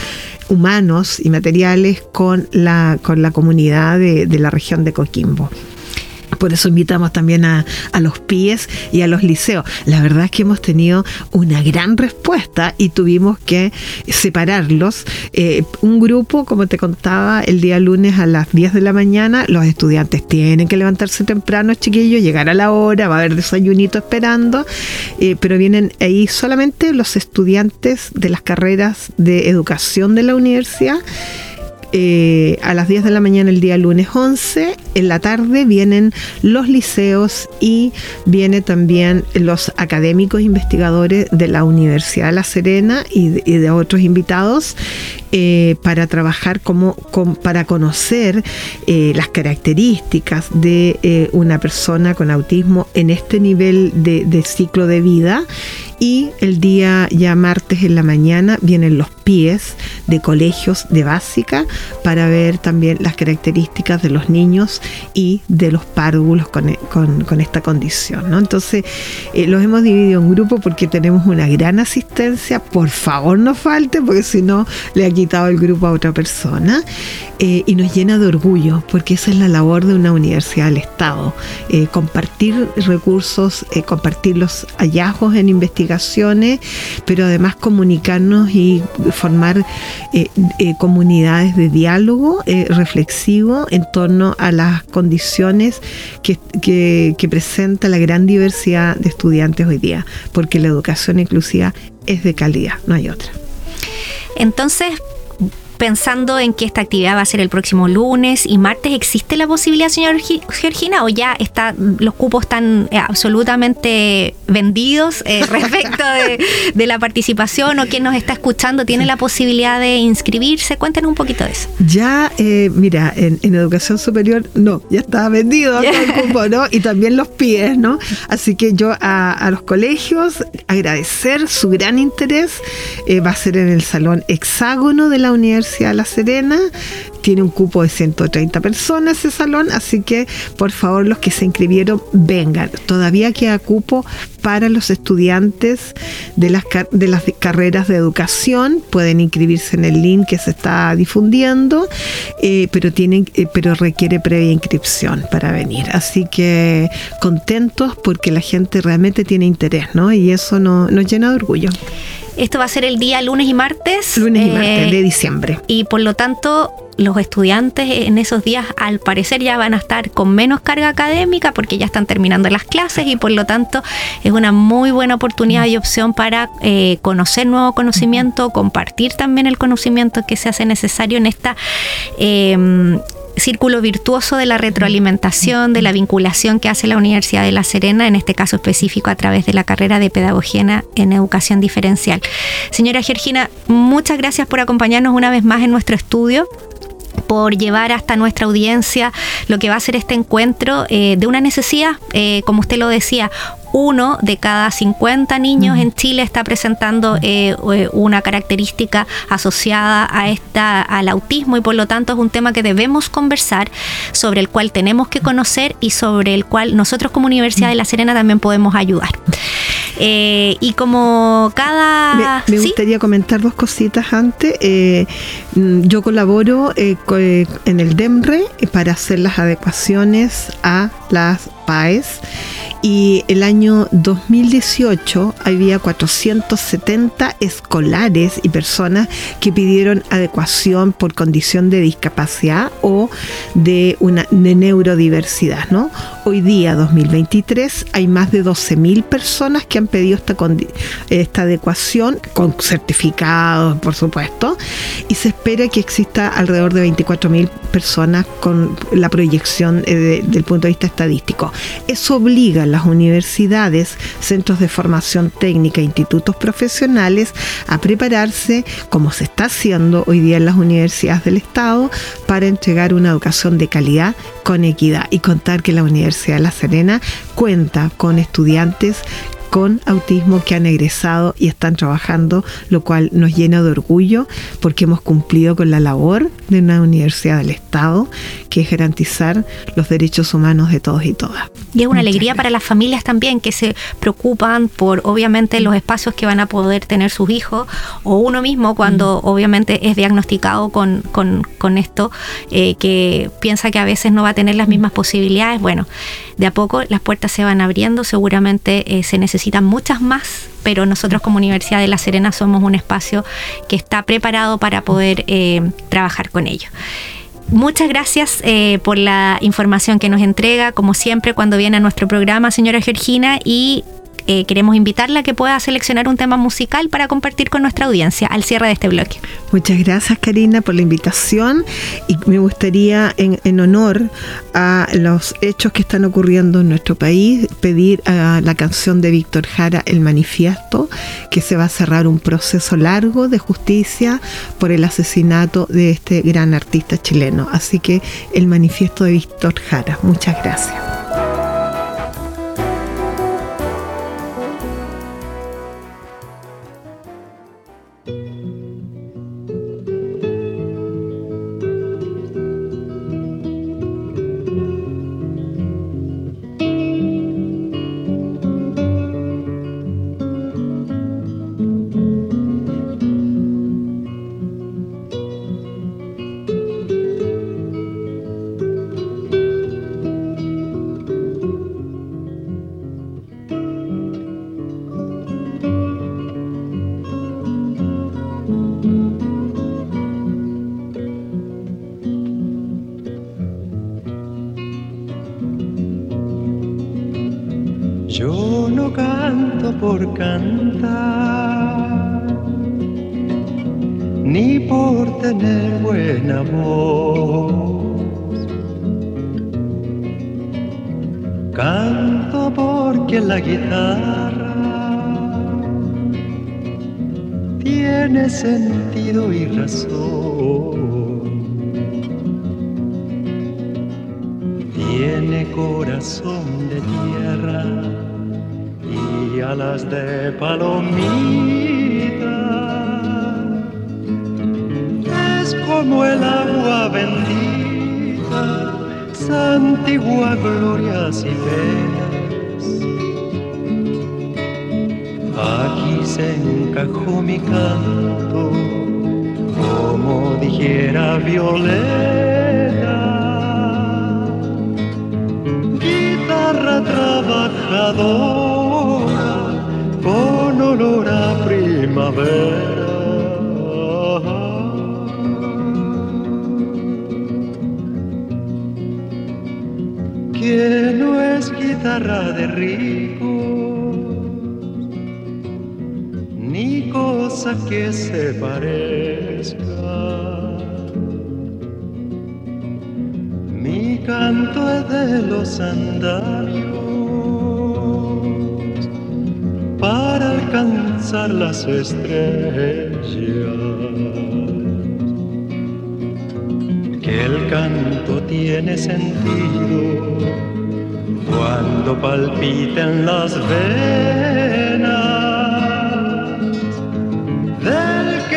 humanos y materiales con la, con la comunidad de la región de Coquimbo. Por eso invitamos también a, los pies y a los liceos. La verdad es que hemos tenido una gran respuesta y tuvimos que separarlos. Eh, un grupo, como te contaba, el día lunes a las 10 de la mañana, los estudiantes tienen que levantarse temprano, chiquillos, llegar a la hora, va a haber desayunito esperando, eh, pero vienen ahí solamente los estudiantes de las carreras de educación de la universidad eh, a las 10 de la mañana el día lunes 11. En la tarde vienen los liceos y viene también los académicos investigadores de la Universidad de La Serena y de, otros invitados eh, para trabajar como, para conocer eh, las características de una persona con autismo en este nivel de, de ciclo de vida y el día ya martes en la mañana vienen los pies de colegios de básica para ver también las características de los niños y de los párvulos con, esta condición. ¿no? Entonces eh, los hemos dividido en grupo porque tenemos una gran asistencia. Por favor no falte porque si no le ha quitado el grupo a otra persona. Eh, y nos llena de orgullo porque esa es la labor de una universidad del Estado. Eh, compartir recursos, compartir los hallazgos en investigación pero además comunicarnos y formar eh, eh, comunidades de diálogo eh, reflexivo en torno a las condiciones que, que presenta la gran diversidad de estudiantes hoy día, porque la educación inclusiva es de calidad, no hay otra. Entonces, pensando en que esta actividad va a ser el próximo lunes y martes, ¿existe la posibilidad, señor Georgina, o ya está, los cupos están eh, absolutamente vendidos eh, respecto de, la participación o quien nos está escuchando tiene la posibilidad de inscribirse? Cuéntenos un poquito de eso. Ya, eh, mira, en, educación superior, no, ya está vendido el cupo, ¿no? Y también los pies, ¿no? Así que yo a, a los colegios agradecer su gran interés. va a ser en el Salón Hexágono de la Universidad a La Serena, tiene un cupo de 130 personas ese salón, así que por favor los que se inscribieron vengan. Todavía queda cupo para los estudiantes de las, de las carreras de educación. Pueden inscribirse en el link que se está difundiendo, eh, pero, tienen, eh, pero requiere previa inscripción para venir. Así que contentos porque la gente realmente tiene interés, ¿no? Y eso nos llena de orgullo. Esto va a ser el día lunes y martes. Lunes y martes de diciembre. Y por lo tanto, los estudiantes en esos días al parecer ya van a estar con menos carga académica porque ya están terminando las clases y por lo tanto es una muy buena oportunidad y opción para eh, conocer nuevo conocimiento, compartir también el conocimiento que se hace necesario en esta... Eh, círculo virtuoso de la retroalimentación, de la vinculación que hace la Universidad de La Serena, en este caso específico a través de la carrera de Pedagogía en Educación Diferencial. Señora Georgina, muchas gracias por acompañarnos una vez más en nuestro estudio por llevar hasta nuestra audiencia lo que va a ser este encuentro eh, de una necesidad, eh, como usted lo decía, uno de cada 50 niños en Chile está presentando eh, eh, una característica asociada a esta, al autismo y por lo tanto es un tema que debemos conversar, sobre el cual tenemos que conocer y sobre el cual nosotros como Universidad de La Serena también podemos ayudar. Eh, y como cada... Me, gustaría comentar dos cositas antes. Mm, yo colaboro en el DEMRE para hacer las adecuaciones a las PAES y el año 2018 había 470 escolares y personas que pidieron adecuación por condición de discapacidad o de una de neurodiversidad, ¿no? Hoy día 2023 hay más de 12.000 personas que han pedido esta esta adecuación con certificados, por supuesto, y se espera que exista alrededor de 24.000 personas con la proyección eh, del punto de vista estadístico. Eso obliga las universidades, centros de formación técnica, institutos profesionales a prepararse, como se está haciendo hoy día en las universidades del Estado, para entregar una educación de calidad con equidad y contar que la Universidad de La Serena cuenta con estudiantes con autismo que han egresado y están trabajando, lo cual nos llena de orgullo porque hemos cumplido con la labor de una universidad del Estado, que es garantizar los derechos humanos de todos y todas. Y es una alegría para las familias también que se preocupan por obviamente los espacios que van a poder tener sus hijos o uno mismo cuando obviamente es diagnosticado con, con, esto, eh, que piensa que a veces no va a tener las mismas posibilidades. Bueno, de a poco las puertas se van abriendo, seguramente eh, se necesitan muchas más, pero nosotros como Universidad de La Serena somos un espacio que está preparado para poder eh, trabajar con ello. Muchas gracias eh, por la información que nos entrega, como siempre, cuando viene a nuestro programa, señora Georgina, y eh, queremos invitarla a que pueda seleccionar un tema musical para compartir con nuestra audiencia al cierre de este bloque. Muchas gracias Karina por la invitación y me gustaría en, honor a los hechos que están ocurriendo en nuestro país pedir a la canción de Víctor Jara El Manifiesto que se va a cerrar un proceso largo de justicia por el asesinato de este gran artista chileno. Así que el manifiesto de Víctor Jara. Muchas gracias. Cosa que se parezca. Mi canto es de los andamios para alcanzar las estrellas. Que el canto tiene sentido cuando palpiten las venas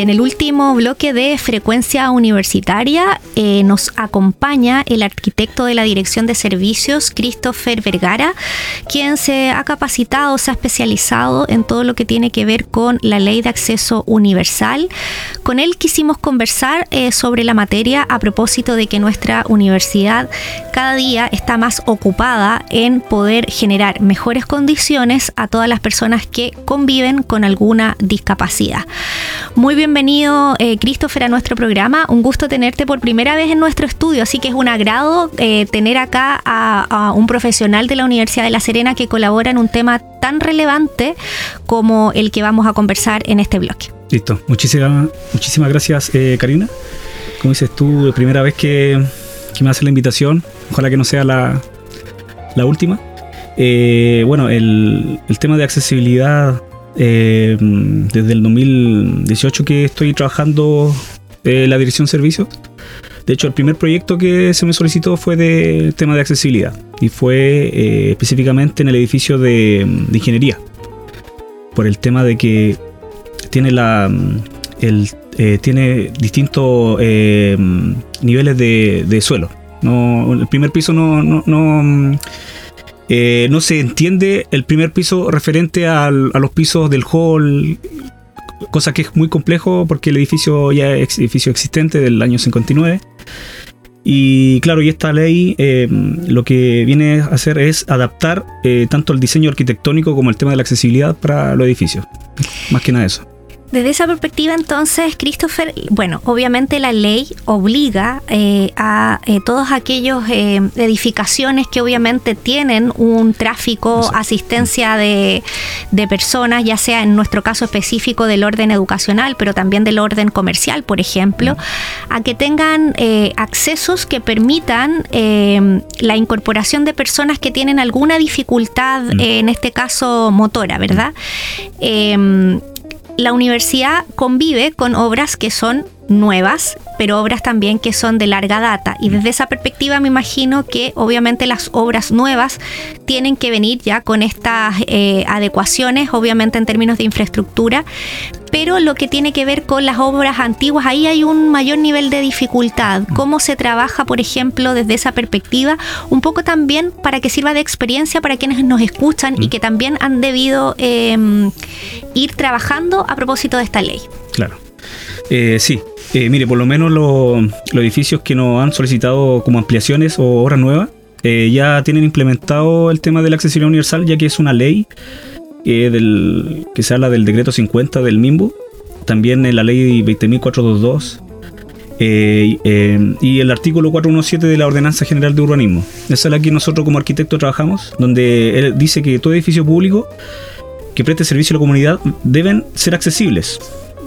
En el último bloque de frecuencia universitaria eh, nos acompaña el arquitecto de la Dirección de Servicios, Christopher Vergara, quien se ha capacitado, se ha especializado en todo lo que tiene que ver con la ley de acceso universal. Con él quisimos conversar eh, sobre la materia a propósito de que nuestra universidad cada día está más ocupada en poder generar mejores condiciones a todas las personas que conviven con alguna discapacidad. Muy bienvenido, eh, Christopher, a nuestro programa. Un gusto tenerte por primera vez en nuestro estudio, así que es un agrado eh, tener acá a, un profesional de la Universidad de La Serena que colabora en un tema tan relevante como el que vamos a conversar en este bloque. Listo, muchísimas, muchísimas gracias, eh, Karina. Como dices tú, la primera vez que, me hace la invitación, ojalá que no sea la, última. bueno, el, el, tema de accesibilidad eh, desde el 2018 que estoy trabajando en la dirección de servicios. De hecho, el primer proyecto que se me solicitó fue de tema de accesibilidad y fue eh, específicamente en el edificio de, ingeniería. Por el tema de que tiene la el, eh, tiene distintos niveles de, suelo. No, el primer piso no, no eh, no se entiende el primer piso referente a los pisos del hall, cosa que es muy complejo porque el edificio ya es edificio existente del año 59. Y claro, y esta ley eh, lo que viene a hacer es adaptar eh, tanto el diseño arquitectónico como el tema de la accesibilidad para los edificios. Más que nada eso. Desde esa perspectiva, entonces, Christopher, bueno, obviamente la ley obliga eh, a eh, todos aquellos eh, edificaciones que obviamente tienen un tráfico, asistencia de, de, personas, ya sea en nuestro caso específico del orden educacional, pero también del orden comercial, por ejemplo, mm. a que tengan accesos que permitan la incorporación de personas que tienen alguna dificultad, mm. en este caso motora, ¿verdad? La universidad convive con obras que son nuevas, pero obras también que son de larga data. Y desde esa perspectiva me imagino que obviamente las obras nuevas tienen que venir ya con estas eh, adecuaciones, obviamente en términos de infraestructura, pero lo que tiene que ver con las obras antiguas, ahí hay un mayor nivel de dificultad. ¿Cómo se trabaja, por ejemplo, desde esa perspectiva? Un poco también para que sirva de experiencia para quienes nos escuchan y que también han debido em, ir trabajando a propósito de esta ley. Claro. Eh, sí, eh, mire, por lo menos los edificios que nos han solicitado como ampliaciones o obras nuevas eh, ya tienen implementado el tema de la accesibilidad universal, ya que es una ley que se habla del decreto 50 del MIMBU, también en la ley 20.422 eh, eh, y el artículo 417 de la Ordenanza General de Urbanismo. Esa es la que nosotros como arquitectos trabajamos, donde él dice que todo edificio público que preste servicio a la comunidad deben ser accesibles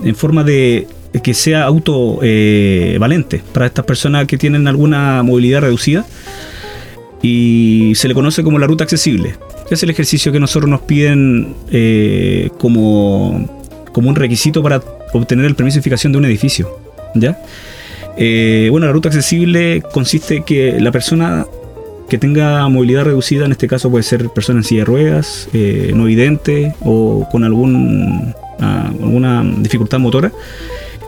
en forma de que sea auto eh, valente para estas personas que tienen alguna movilidad reducida y se le conoce como la ruta accesible es el ejercicio que nosotros nos piden eh, como, como un requisito para obtener el permiso de edificación de un edificio. ¿ya? Eh, bueno, la ruta accesible consiste en que la persona que tenga movilidad reducida, en este caso puede ser persona en silla de ruedas, eh, no vidente o con algún, alguna dificultad motora,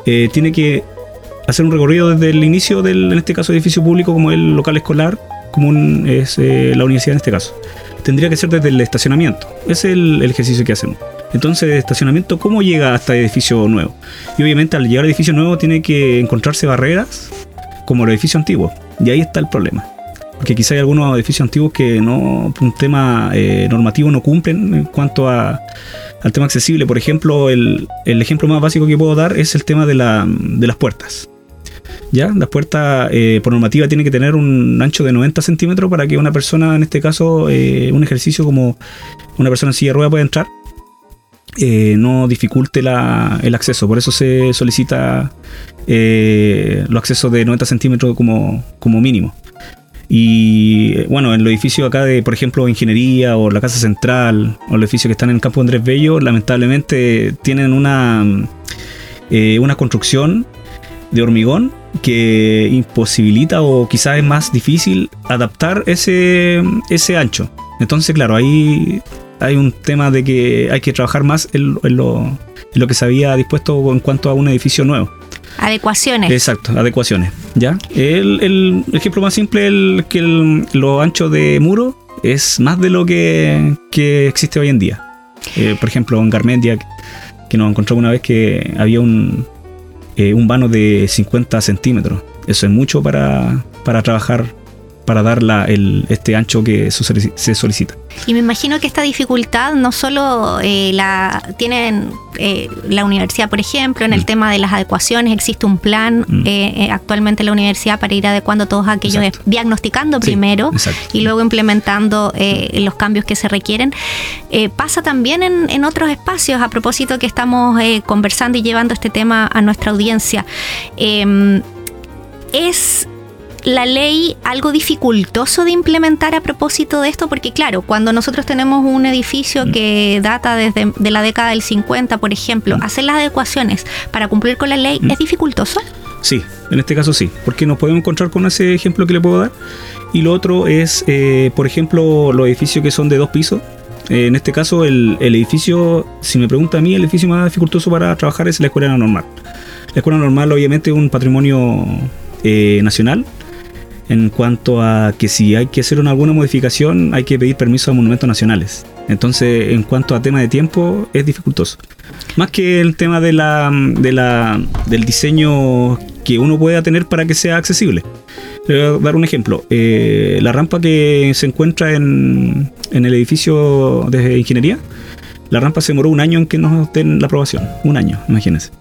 tiene que hacer un recorrido desde el inicio del, en este caso, edificio público como el local escolar, como es la universidad en este caso tendría que ser desde el estacionamiento. Ese es el, ejercicio que hacemos. Entonces, estacionamiento, ¿cómo llega hasta el edificio nuevo? Y obviamente al llegar al edificio nuevo tiene que encontrarse barreras como el edificio antiguo. Y ahí está el problema. Porque quizá hay algunos edificios antiguos que no, un tema eh, normativo no cumplen en cuanto a, al tema accesible. Por ejemplo, el, el, ejemplo más básico que puedo dar es el tema de, la, de las puertas. ¿ya? La puerta eh, por normativa tiene que tener un ancho de 90 centímetros para que una persona, en este caso, eh, un ejercicio como una persona en silla de rueda pueda entrar. Eh, no dificulte el acceso, por eso se solicita los accesos de 90 centímetros como, como mínimo. Y bueno, en los edificios acá de, por ejemplo, ingeniería o la casa central o los edificios que están en el campo Andrés Bello, lamentablemente tienen una, una construcción de hormigón que imposibilita o quizás es más difícil adaptar ese, ese ancho. Entonces, claro, ahí hay un tema de que hay que trabajar más en, lo, que se había dispuesto en cuanto a un edificio nuevo. Adecuaciones. Exacto, adecuaciones. ¿Ya? El, ejemplo más simple es que lo ancho de muro es más de lo que, existe hoy en día. Eh, por ejemplo, en Garmendia, que nos encontramos una vez que había un, eh, un vano de 50 centímetros. Eso es mucho para, para trabajar para dar la, el, este ancho que se solicita. Y me imagino que esta dificultad no solo eh, la tienen eh, la universidad, por ejemplo, en el mm. tema de las adecuaciones, existe un plan mm. eh, actualmente en la universidad para ir adecuando todos aquellos, diagnosticando primero y luego implementando los cambios que se requieren. pasa también en, en, otros espacios, a propósito que estamos conversando y llevando este tema a nuestra audiencia. Em, es la ley algo dificultoso de implementar a propósito de esto? Porque claro, cuando nosotros tenemos un edificio mm. que data desde de la década del 50, por ejemplo, mm. hacer las adecuaciones para cumplir con la ley mm. es dificultoso. Sí, en este caso sí, porque nos podemos encontrar con ese ejemplo que le puedo dar. Y lo otro es, eh, por ejemplo, los edificios que son de dos pisos. Eh, en este caso, el, edificio, si me pregunta a mí, el edificio más dificultoso para trabajar es la escuela normal. La escuela normal, obviamente, es un patrimonio eh, nacional en cuanto a que si hay que hacer una, alguna modificación hay que pedir permiso a monumentos nacionales. Entonces, en cuanto a tema de tiempo, es dificultoso. Más que el tema de la, de la, del diseño que uno pueda tener para que sea accesible. Le voy a dar un ejemplo. Eh, la rampa que se encuentra en, en el edificio de ingeniería, La rampa se demoró un año en que nos den la aprobación. Un año, imagínense.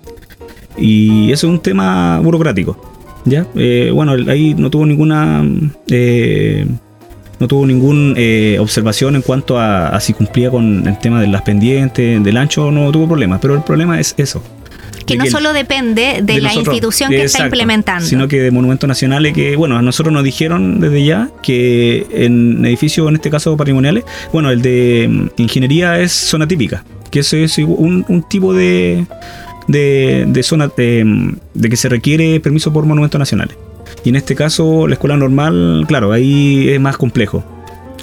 Y eso es un tema burocrático. ¿Ya? Eh, bueno, ahí no tuvo ninguna. eh, no tuvo ninguna observación en cuanto a, a si cumplía con el tema de las pendientes, del ancho, no tuvo problema. Pero el problema es eso. Que no el- solo depende de, de la nosotros. institución que está Exacto. implementando. Sino que de monumentos nacionales que, bueno, a nosotros nos dijeron desde ya que en edificios, en este caso patrimoniales, bueno, el de mm, ingeniería es zona típica, que eso es un, un tipo de, de, de zona de, mm, de que se requiere permiso por monumentos nacionales. Y en este caso, la escuela normal, claro, ahí es más complejo.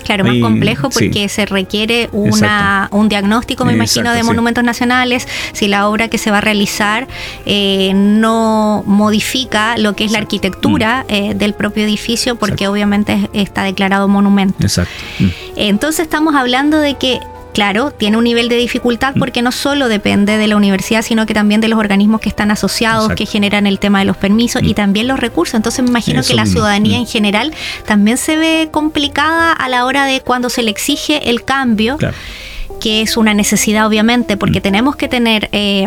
Claro, más complejo sí. porque se requiere una, un diagnóstico, me imagino, de sí. monumentos nacionales. Si la obra que se va a realizar eh, no modifica lo que es la arquitectura eh, del propio edificio, porque Mm. Exacto. obviamente es- está declarado monumento. Exacto. Mm. Entonces estamos hablando de que, claro, tiene un nivel de dificultad Mm. porque no solo depende de la universidad, sino que también de los organismos que están asociados, Exacto. que generan el tema de los permisos y Mm. también los recursos. Entonces me imagino Eso que la ciudadanía Mm. en general también se ve complicada a la hora de cuando se le exige el cambio Claro. que es una necesidad obviamente, porque tenemos que tener eh,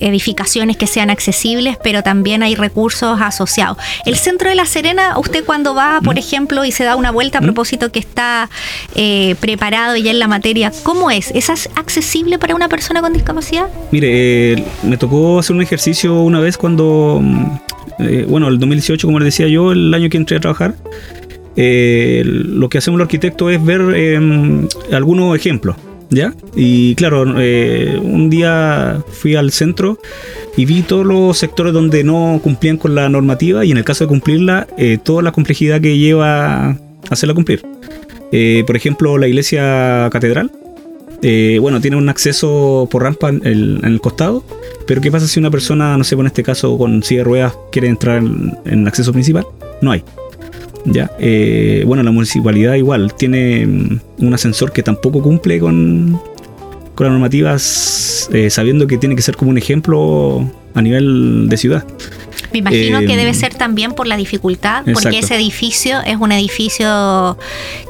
edificaciones que sean accesibles, pero también hay recursos asociados. El centro de La Serena, usted cuando va, Mm. por ejemplo, y se da una vuelta a propósito que está eh, preparado ya en la materia, ¿cómo es? ¿Es accesible para una persona con discapacidad? Mire, eh, me tocó hacer un ejercicio una vez cuando, mm, eh, bueno, el 2018, como les decía yo, el año que entré a trabajar, eh, lo que hacemos los arquitectos es ver eh, algunos ejemplos, ¿ya? Y claro, eh, un día fui al centro y vi todos los sectores donde no cumplían con la normativa y en el caso de cumplirla, eh, toda la complejidad que lleva hacerla cumplir. Eh, por ejemplo, la iglesia catedral. eh, bueno, tiene un acceso por rampa en el, costado, pero ¿qué pasa si una persona, no sé, en este caso con silla de ruedas, quiere entrar en, en el acceso principal? No hay. Ya, eh, bueno, la municipalidad igual tiene mm, un ascensor que tampoco cumple con, con las normativas, eh, sabiendo que tiene que ser como un ejemplo a nivel de ciudad. Me imagino Eh, que debe ser también por la dificultad, porque ese edificio es un edificio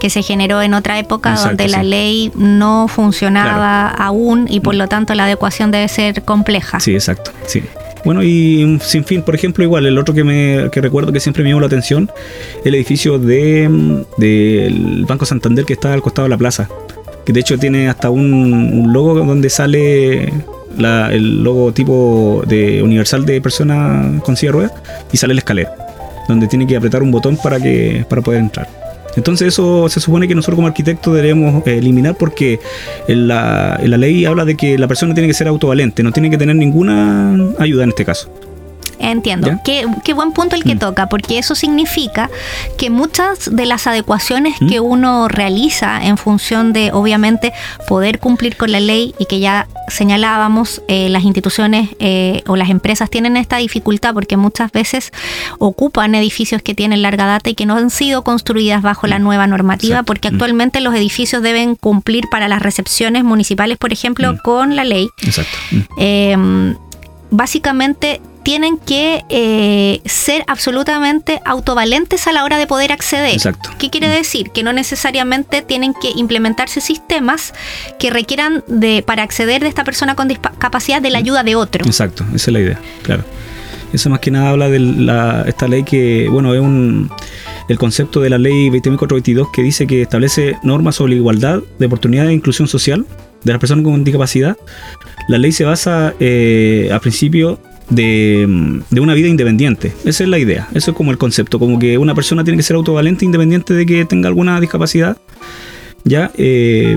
que se generó en otra época Exacto, donde la ley no funcionaba aún y por lo tanto la adecuación debe ser compleja. Sí, exacto, sí. Bueno, y sin fin, por ejemplo, igual, el otro que me que recuerdo que siempre me llamó la atención, el edificio de mm, del Banco Santander que está al costado de la plaza. Que de hecho tiene hasta un, logo donde sale la- el logo tipo de universal de persona con silla de ruedas y sale la escalera, donde tiene que apretar un botón para que para poder entrar. Entonces eso se supone que nosotros como arquitectos debemos eh, eliminar porque la, la ley habla de que la persona tiene que ser autovalente, no tiene que tener ninguna ayuda en este caso. Entiendo. ¿Ya? Qué, qué buen punto el que Mm. toca, porque eso significa que muchas de las adecuaciones ¿Mm? que uno realiza en función de, obviamente, poder cumplir con la ley y que ya señalábamos, eh, las instituciones eh, o las empresas tienen esta dificultad porque muchas veces ocupan edificios que tienen larga data y que no han sido construidas bajo la nueva normativa, Exacto. porque Mm. actualmente los edificios deben cumplir para las recepciones municipales, por ejemplo, Mm. con la ley Exacto. Mm. eh, básicamente tienen que eh, ser absolutamente autovalentes a la hora de poder acceder. Exacto. ¿Qué quiere decir? Que no necesariamente tienen que implementarse sistemas que requieran de para acceder de esta persona con discapacidad de la ayuda de otro. Exacto, esa es la idea, claro. Eso más que nada habla de la, esta ley que, bueno, es un, el concepto de la ley 20.422 que dice que establece normas sobre la igualdad de oportunidades e inclusión social de las personas con discapacidad. La ley se basa eh, a principio de, de una vida independiente. Esa es la idea, eso es como el concepto, como que una persona tiene que ser autovalente independiente de que tenga alguna discapacidad. Ya, eh,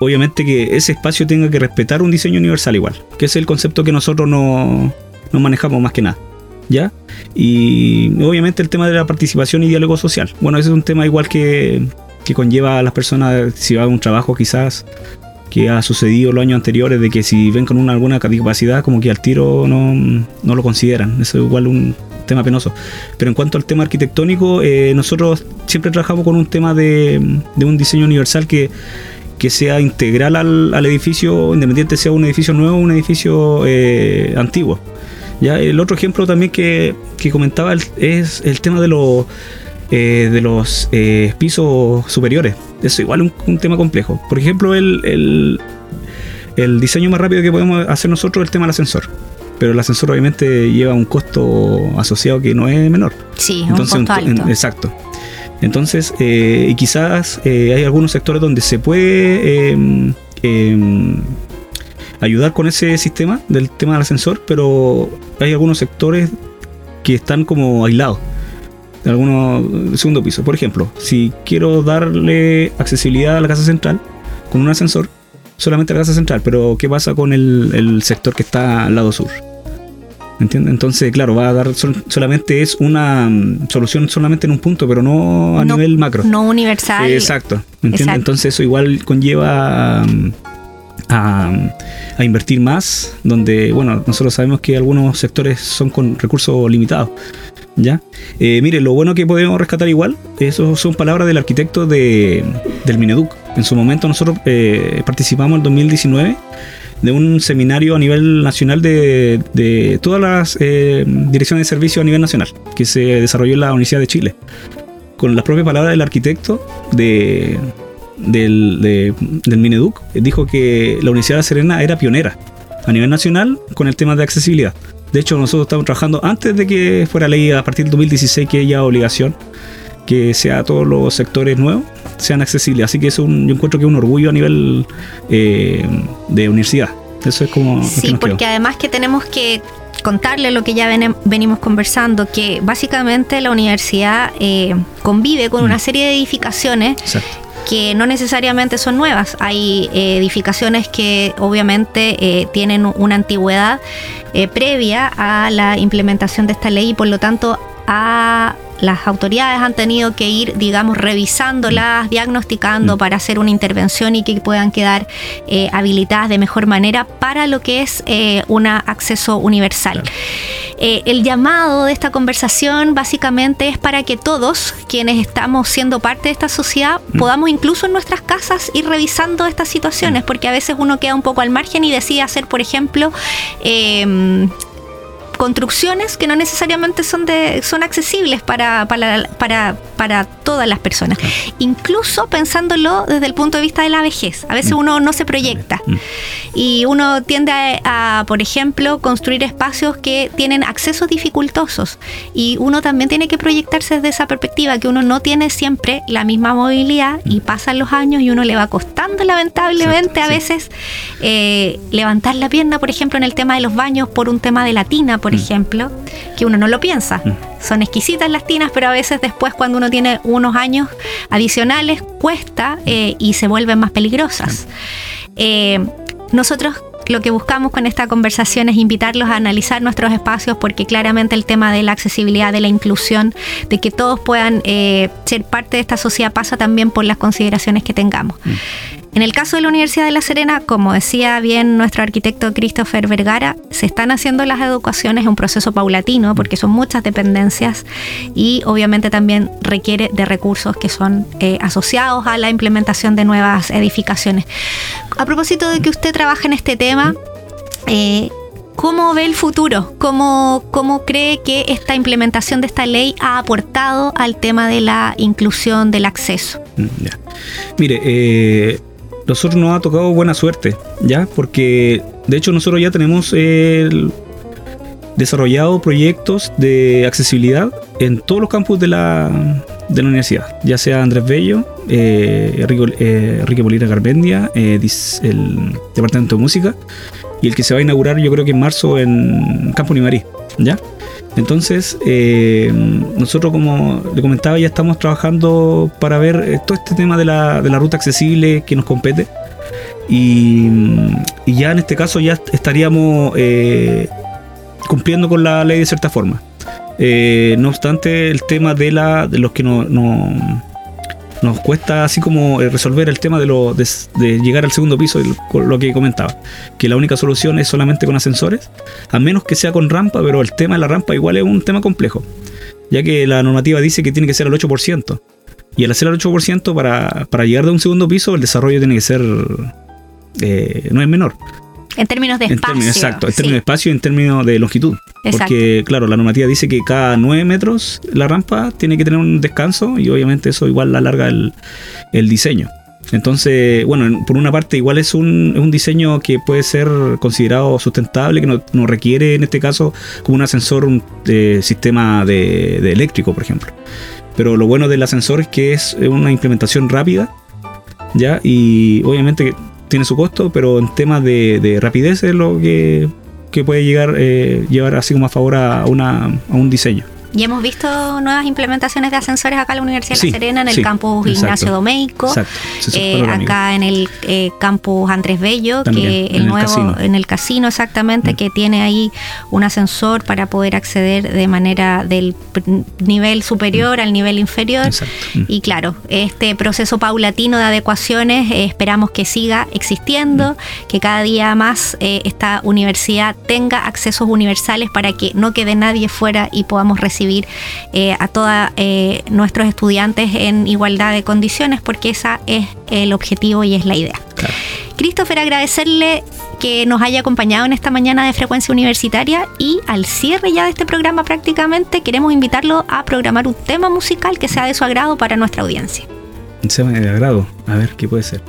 obviamente que ese espacio tenga que respetar un diseño universal igual, que es el concepto que nosotros no, no manejamos más que nada. ¿Ya? Y obviamente el tema de la participación y diálogo social. Bueno, ese es un tema igual que, que conlleva a las personas, si va a un trabajo quizás que ha sucedido los años anteriores, de que si ven con una, alguna discapacidad, como que al tiro no, no lo consideran. Eso es igual un tema penoso. Pero en cuanto al tema arquitectónico, eh, nosotros siempre trabajamos con un tema de, de un diseño universal que, que sea integral al, al edificio, independiente sea un edificio nuevo o un edificio eh, antiguo. Ya, el otro ejemplo también que, que comentaba es el tema de los eh, de los eh, pisos superiores. Eso igual es un, un tema complejo. Por ejemplo, el, el- el diseño más rápido que podemos hacer nosotros es el tema del ascensor. Pero el ascensor obviamente lleva un costo asociado que no es menor. Sí, un costo en- alto. exacto. Entonces, eh, y quizás eh, hay algunos sectores donde se puede eh, eh, ayudar con ese sistema del tema del ascensor, pero hay algunos sectores que están como aislados. De algunos segundo piso. Por ejemplo, si quiero darle accesibilidad a la casa central con un ascensor, solamente a la casa central, pero ¿qué pasa con el, el sector que está al lado sur? ¿Entiendes? Entonces, claro, va a dar sol- solamente es una mm, solución solamente en un punto, pero no a No- nivel macro. No universal. Exacto. ¿entiendes? Exacto. Entonces eso igual conlleva um, a, a invertir más, donde, bueno, nosotros sabemos que algunos sectores son con recursos limitados. ¿Ya? Eh, mire, lo bueno que podemos rescatar igual, eso son palabras del arquitecto de, del Mineduc. En su momento nosotros eh, participamos en 2019 de un seminario a nivel nacional de, de todas las eh, direcciones de servicio a nivel nacional, que se desarrolló en la Universidad de Chile con las propias palabras del arquitecto de, del, de- del Mineduc, dijo que la Universidad de La Serena era pionera a nivel nacional con el tema de accesibilidad. De hecho, nosotros estamos trabajando antes de que fuera ley a partir del 2016, que es ya obligación que sea todos los sectores nuevos sean accesibles. Así que es un, yo encuentro que es un orgullo a nivel eh, de universidad. Eso es como... que Sí, quedó. porque además que tenemos que contarle lo que ya venimos conversando, que básicamente la universidad eh, convive con Mm. una serie de edificaciones Exacto. Que no necesariamente son nuevas. Hay eh, edificaciones que obviamente eh, tienen una antigüedad eh, previa a la implementación de esta ley y por lo tanto a las autoridades han tenido que ir, digamos, revisándolas, diagnosticando Mm. para hacer una intervención y que puedan quedar eh, habilitadas de mejor manera para lo que es eh, un acceso universal. Eh, el llamado de esta conversación básicamente es para que todos quienes estamos siendo parte de esta sociedad podamos incluso en nuestras casas ir revisando estas situaciones, porque a veces uno queda un poco al margen y decide hacer, por ejemplo, em, construcciones que no necesariamente son de son accesibles para, para, para, para todas las personas. Incluso pensándolo desde el punto de vista de la vejez. A veces Mm. uno no se proyecta. Mm. Y uno tiende a, a, por ejemplo, construir espacios que tienen accesos dificultosos. Y uno también tiene que proyectarse desde esa perspectiva, que uno no tiene siempre la misma movilidad y pasan los años y uno le va costando lamentablemente a Mm. Sí. veces eh, levantar la pierna, por ejemplo, en el tema de los baños por un tema de la tina, por Mm. ejemplo, que uno no lo piensa. Mm. Son exquisitas las tinas, pero a veces después cuando uno tiene unos años adicionales cuesta eh, y se vuelven más peligrosas. Eh, nosotros lo que buscamos con esta conversación es invitarlos a analizar nuestros espacios porque claramente el tema de la accesibilidad, de la inclusión, de que todos puedan eh, ser parte de esta sociedad pasa también por las consideraciones que tengamos. En el caso de la Universidad de La Serena, como decía bien nuestro arquitecto Christopher Vergara, se están haciendo las educaciones en un proceso paulatino porque son muchas dependencias y obviamente también requiere de recursos que son eh, asociados a la implementación de nuevas edificaciones. A propósito de que usted trabaja en este tema, eh, ¿Cómo ve el futuro? ¿Cómo, ¿Cómo cree que esta implementación de esta ley ha aportado al tema de la inclusión del acceso? Mm. Mire, eh, nosotros nos ha tocado buena suerte, ¿ya? Porque de hecho nosotros ya tenemos desarrollado proyectos de accesibilidad en todos los campus de la, de la universidad, ya sea Andrés Bello, eh, Enrique, eh, Garmendia, eh, el Departamento de Música, y el que se va a inaugurar yo creo que en marzo en Campo Nimarí, ¿ya? Entonces, eh, nosotros como le comentaba, ya estamos trabajando para ver eh, todo este tema de la, de la ruta accesible que nos compete. Y, y ya en este caso ya estaríamos eh, cumpliendo con la ley de cierta forma. No obstante, el tema de, la, de los que no, no- nos cuesta así como eh, resolver el tema de, lo, de, llegar al segundo piso, lo que comentaba, que la única solución es solamente con ascensores, a menos que sea con rampa, pero el tema de la rampa igual es un tema complejo, ya que la normativa dice que tiene que ser al 8%, y al hacer al 8% para, para llegar de un segundo piso, el desarrollo tiene que ser... eh, no es menor. En términos de En espacio. términos, exacto, en sí. términos de espacio y en términos de longitud. Exacto. Porque, claro, la normativa dice que cada 9 metros la rampa tiene que tener un descanso y obviamente eso igual alarga el, el diseño. Entonces, bueno, en- por una parte igual es un, es un diseño que puede ser considerado sustentable, que no, no requiere en este caso como un ascensor, un eh, sistema de, de eléctrico, por ejemplo. Pero lo bueno del ascensor es que es una implementación rápida, ¿ya? Y obviamente que tiene su costo, pero en temas de, de rapidez es lo que, que puede llegar eh, llevar así como a favor a, una, a un diseño. Y hemos visto nuevas implementaciones de ascensores acá en la Universidad de La Serena, en el sí, campus exacto. Ignacio Domeico, Exacto. Eso eh, acá en el eh, campus Andrés Bello, También, que en el el nuevo, casino. en el casino exactamente, Mm. que tiene ahí un ascensor para poder acceder de manera del nivel superior al nivel inferior. Exacto. Mm. Y claro, este proceso paulatino de adecuaciones eh, esperamos que siga existiendo, que cada día más esta universidad tenga accesos universales para que no quede nadie fuera y podamos recibir eh, a todos nuestros estudiantes en igualdad de condiciones, porque esa es el objetivo y es la idea. Claro. Christopher, agradecerle que nos haya acompañado en esta mañana de frecuencia universitaria y al cierre ya de este programa prácticamente queremos invitarlo a programar un tema musical que sea de su agrado para nuestra audiencia. Se me agrado. A ver, ¿qué puede ser?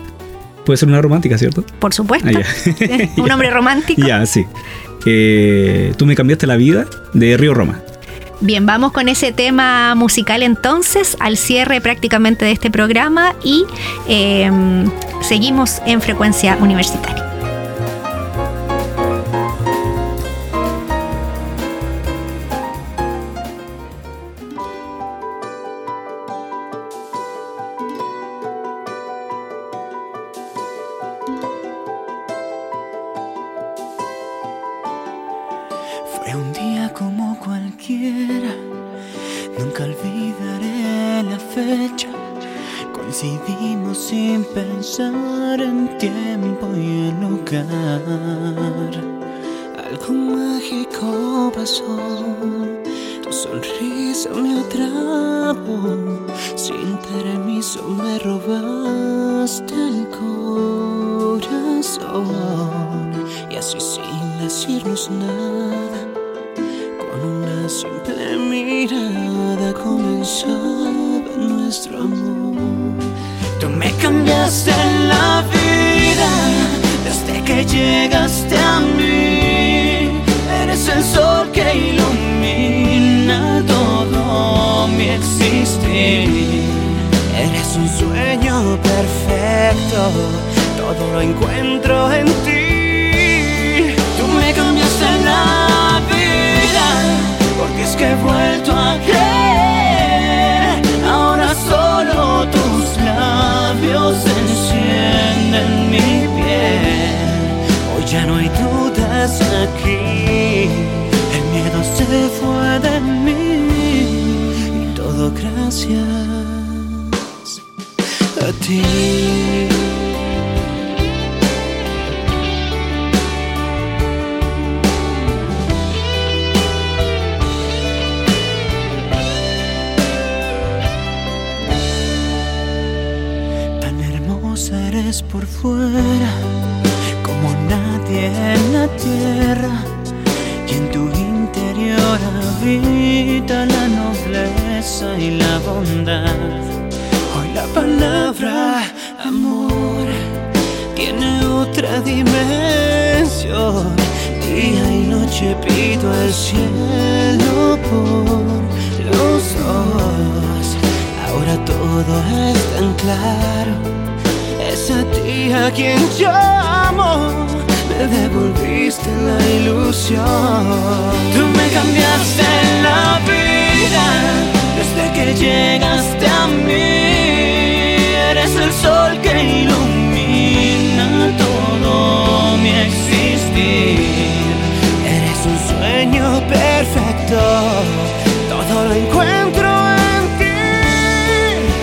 Puede ser una romántica, ¿cierto? Por supuesto, Ah, un hombre romántico. Ya, sí. Eh, Tú me cambiaste la vida de Río Roma. Bien, vamos con ese tema musical entonces al cierre prácticamente de este programa y eh, seguimos en frecuencia universitaria. Sin permiso me robaste el corazón. Y así sin decirnos nada, con una simple mirada comenzaba nuestro amor. Tú me cambiaste la vida desde que llegaste a mí. Eres el sol que ilumina mi existir. Eres un sueño perfecto, todo lo encuentro en ti. Tú me cambiaste la vida, porque es que he vuelto a creer. Ahora solo tus labios encienden mi piel. Hoy ya no hay dudas aquí, el miedo se fue de mí gracias a ti. Eres por fuera, como nadie en la tierra. Y en tu interior habita la y la bondad. Hoy la palabra amor tiene otra dimensión. Día y noche pido al cielo por los dos. Ahora todo es tan claro. Es a ti a quien llamo. Me devolviste la ilusión. Tú me cambiaste la vida que llegaste a mí. Eres el sol que ilumina todo mi existir. Eres un sueño perfecto. Todo lo encuentro en ti.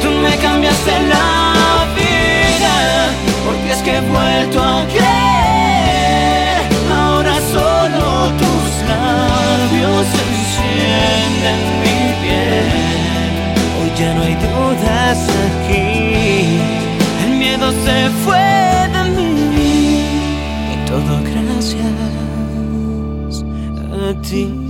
Tú me cambiaste la vida porque es que he vuelto a creer. Ahora solo tus labios encienden a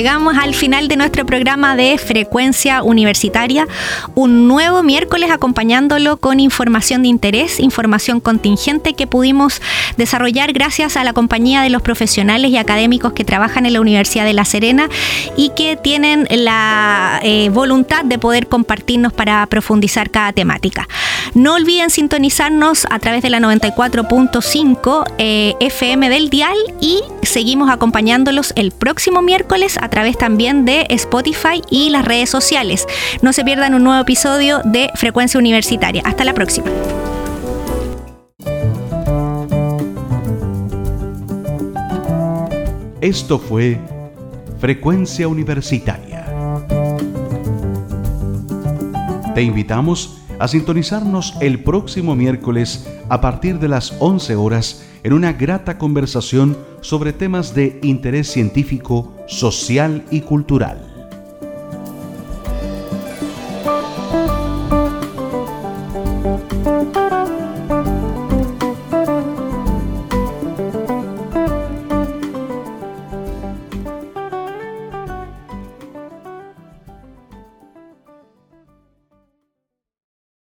Llegamos al final de nuestro programa de frecuencia universitaria, un nuevo miércoles acompañándolo con información de interés, información contingente que pudimos desarrollar gracias a la compañía de los profesionales y académicos que trabajan en la Universidad de La Serena y que tienen la eh, voluntad de poder compartirnos para profundizar cada temática. No olviden sintonizarnos a través de la 94.5 eh, FM del dial y seguimos acompañándolos el próximo miércoles través también de Spotify y las redes sociales. No se pierdan un nuevo episodio de Frecuencia Universitaria. Hasta la próxima. Esto fue Frecuencia Universitaria. Te invitamos a sintonizarnos el próximo miércoles a partir de las 11 horas en una grata conversación sobre temas de interés científico, social y cultural.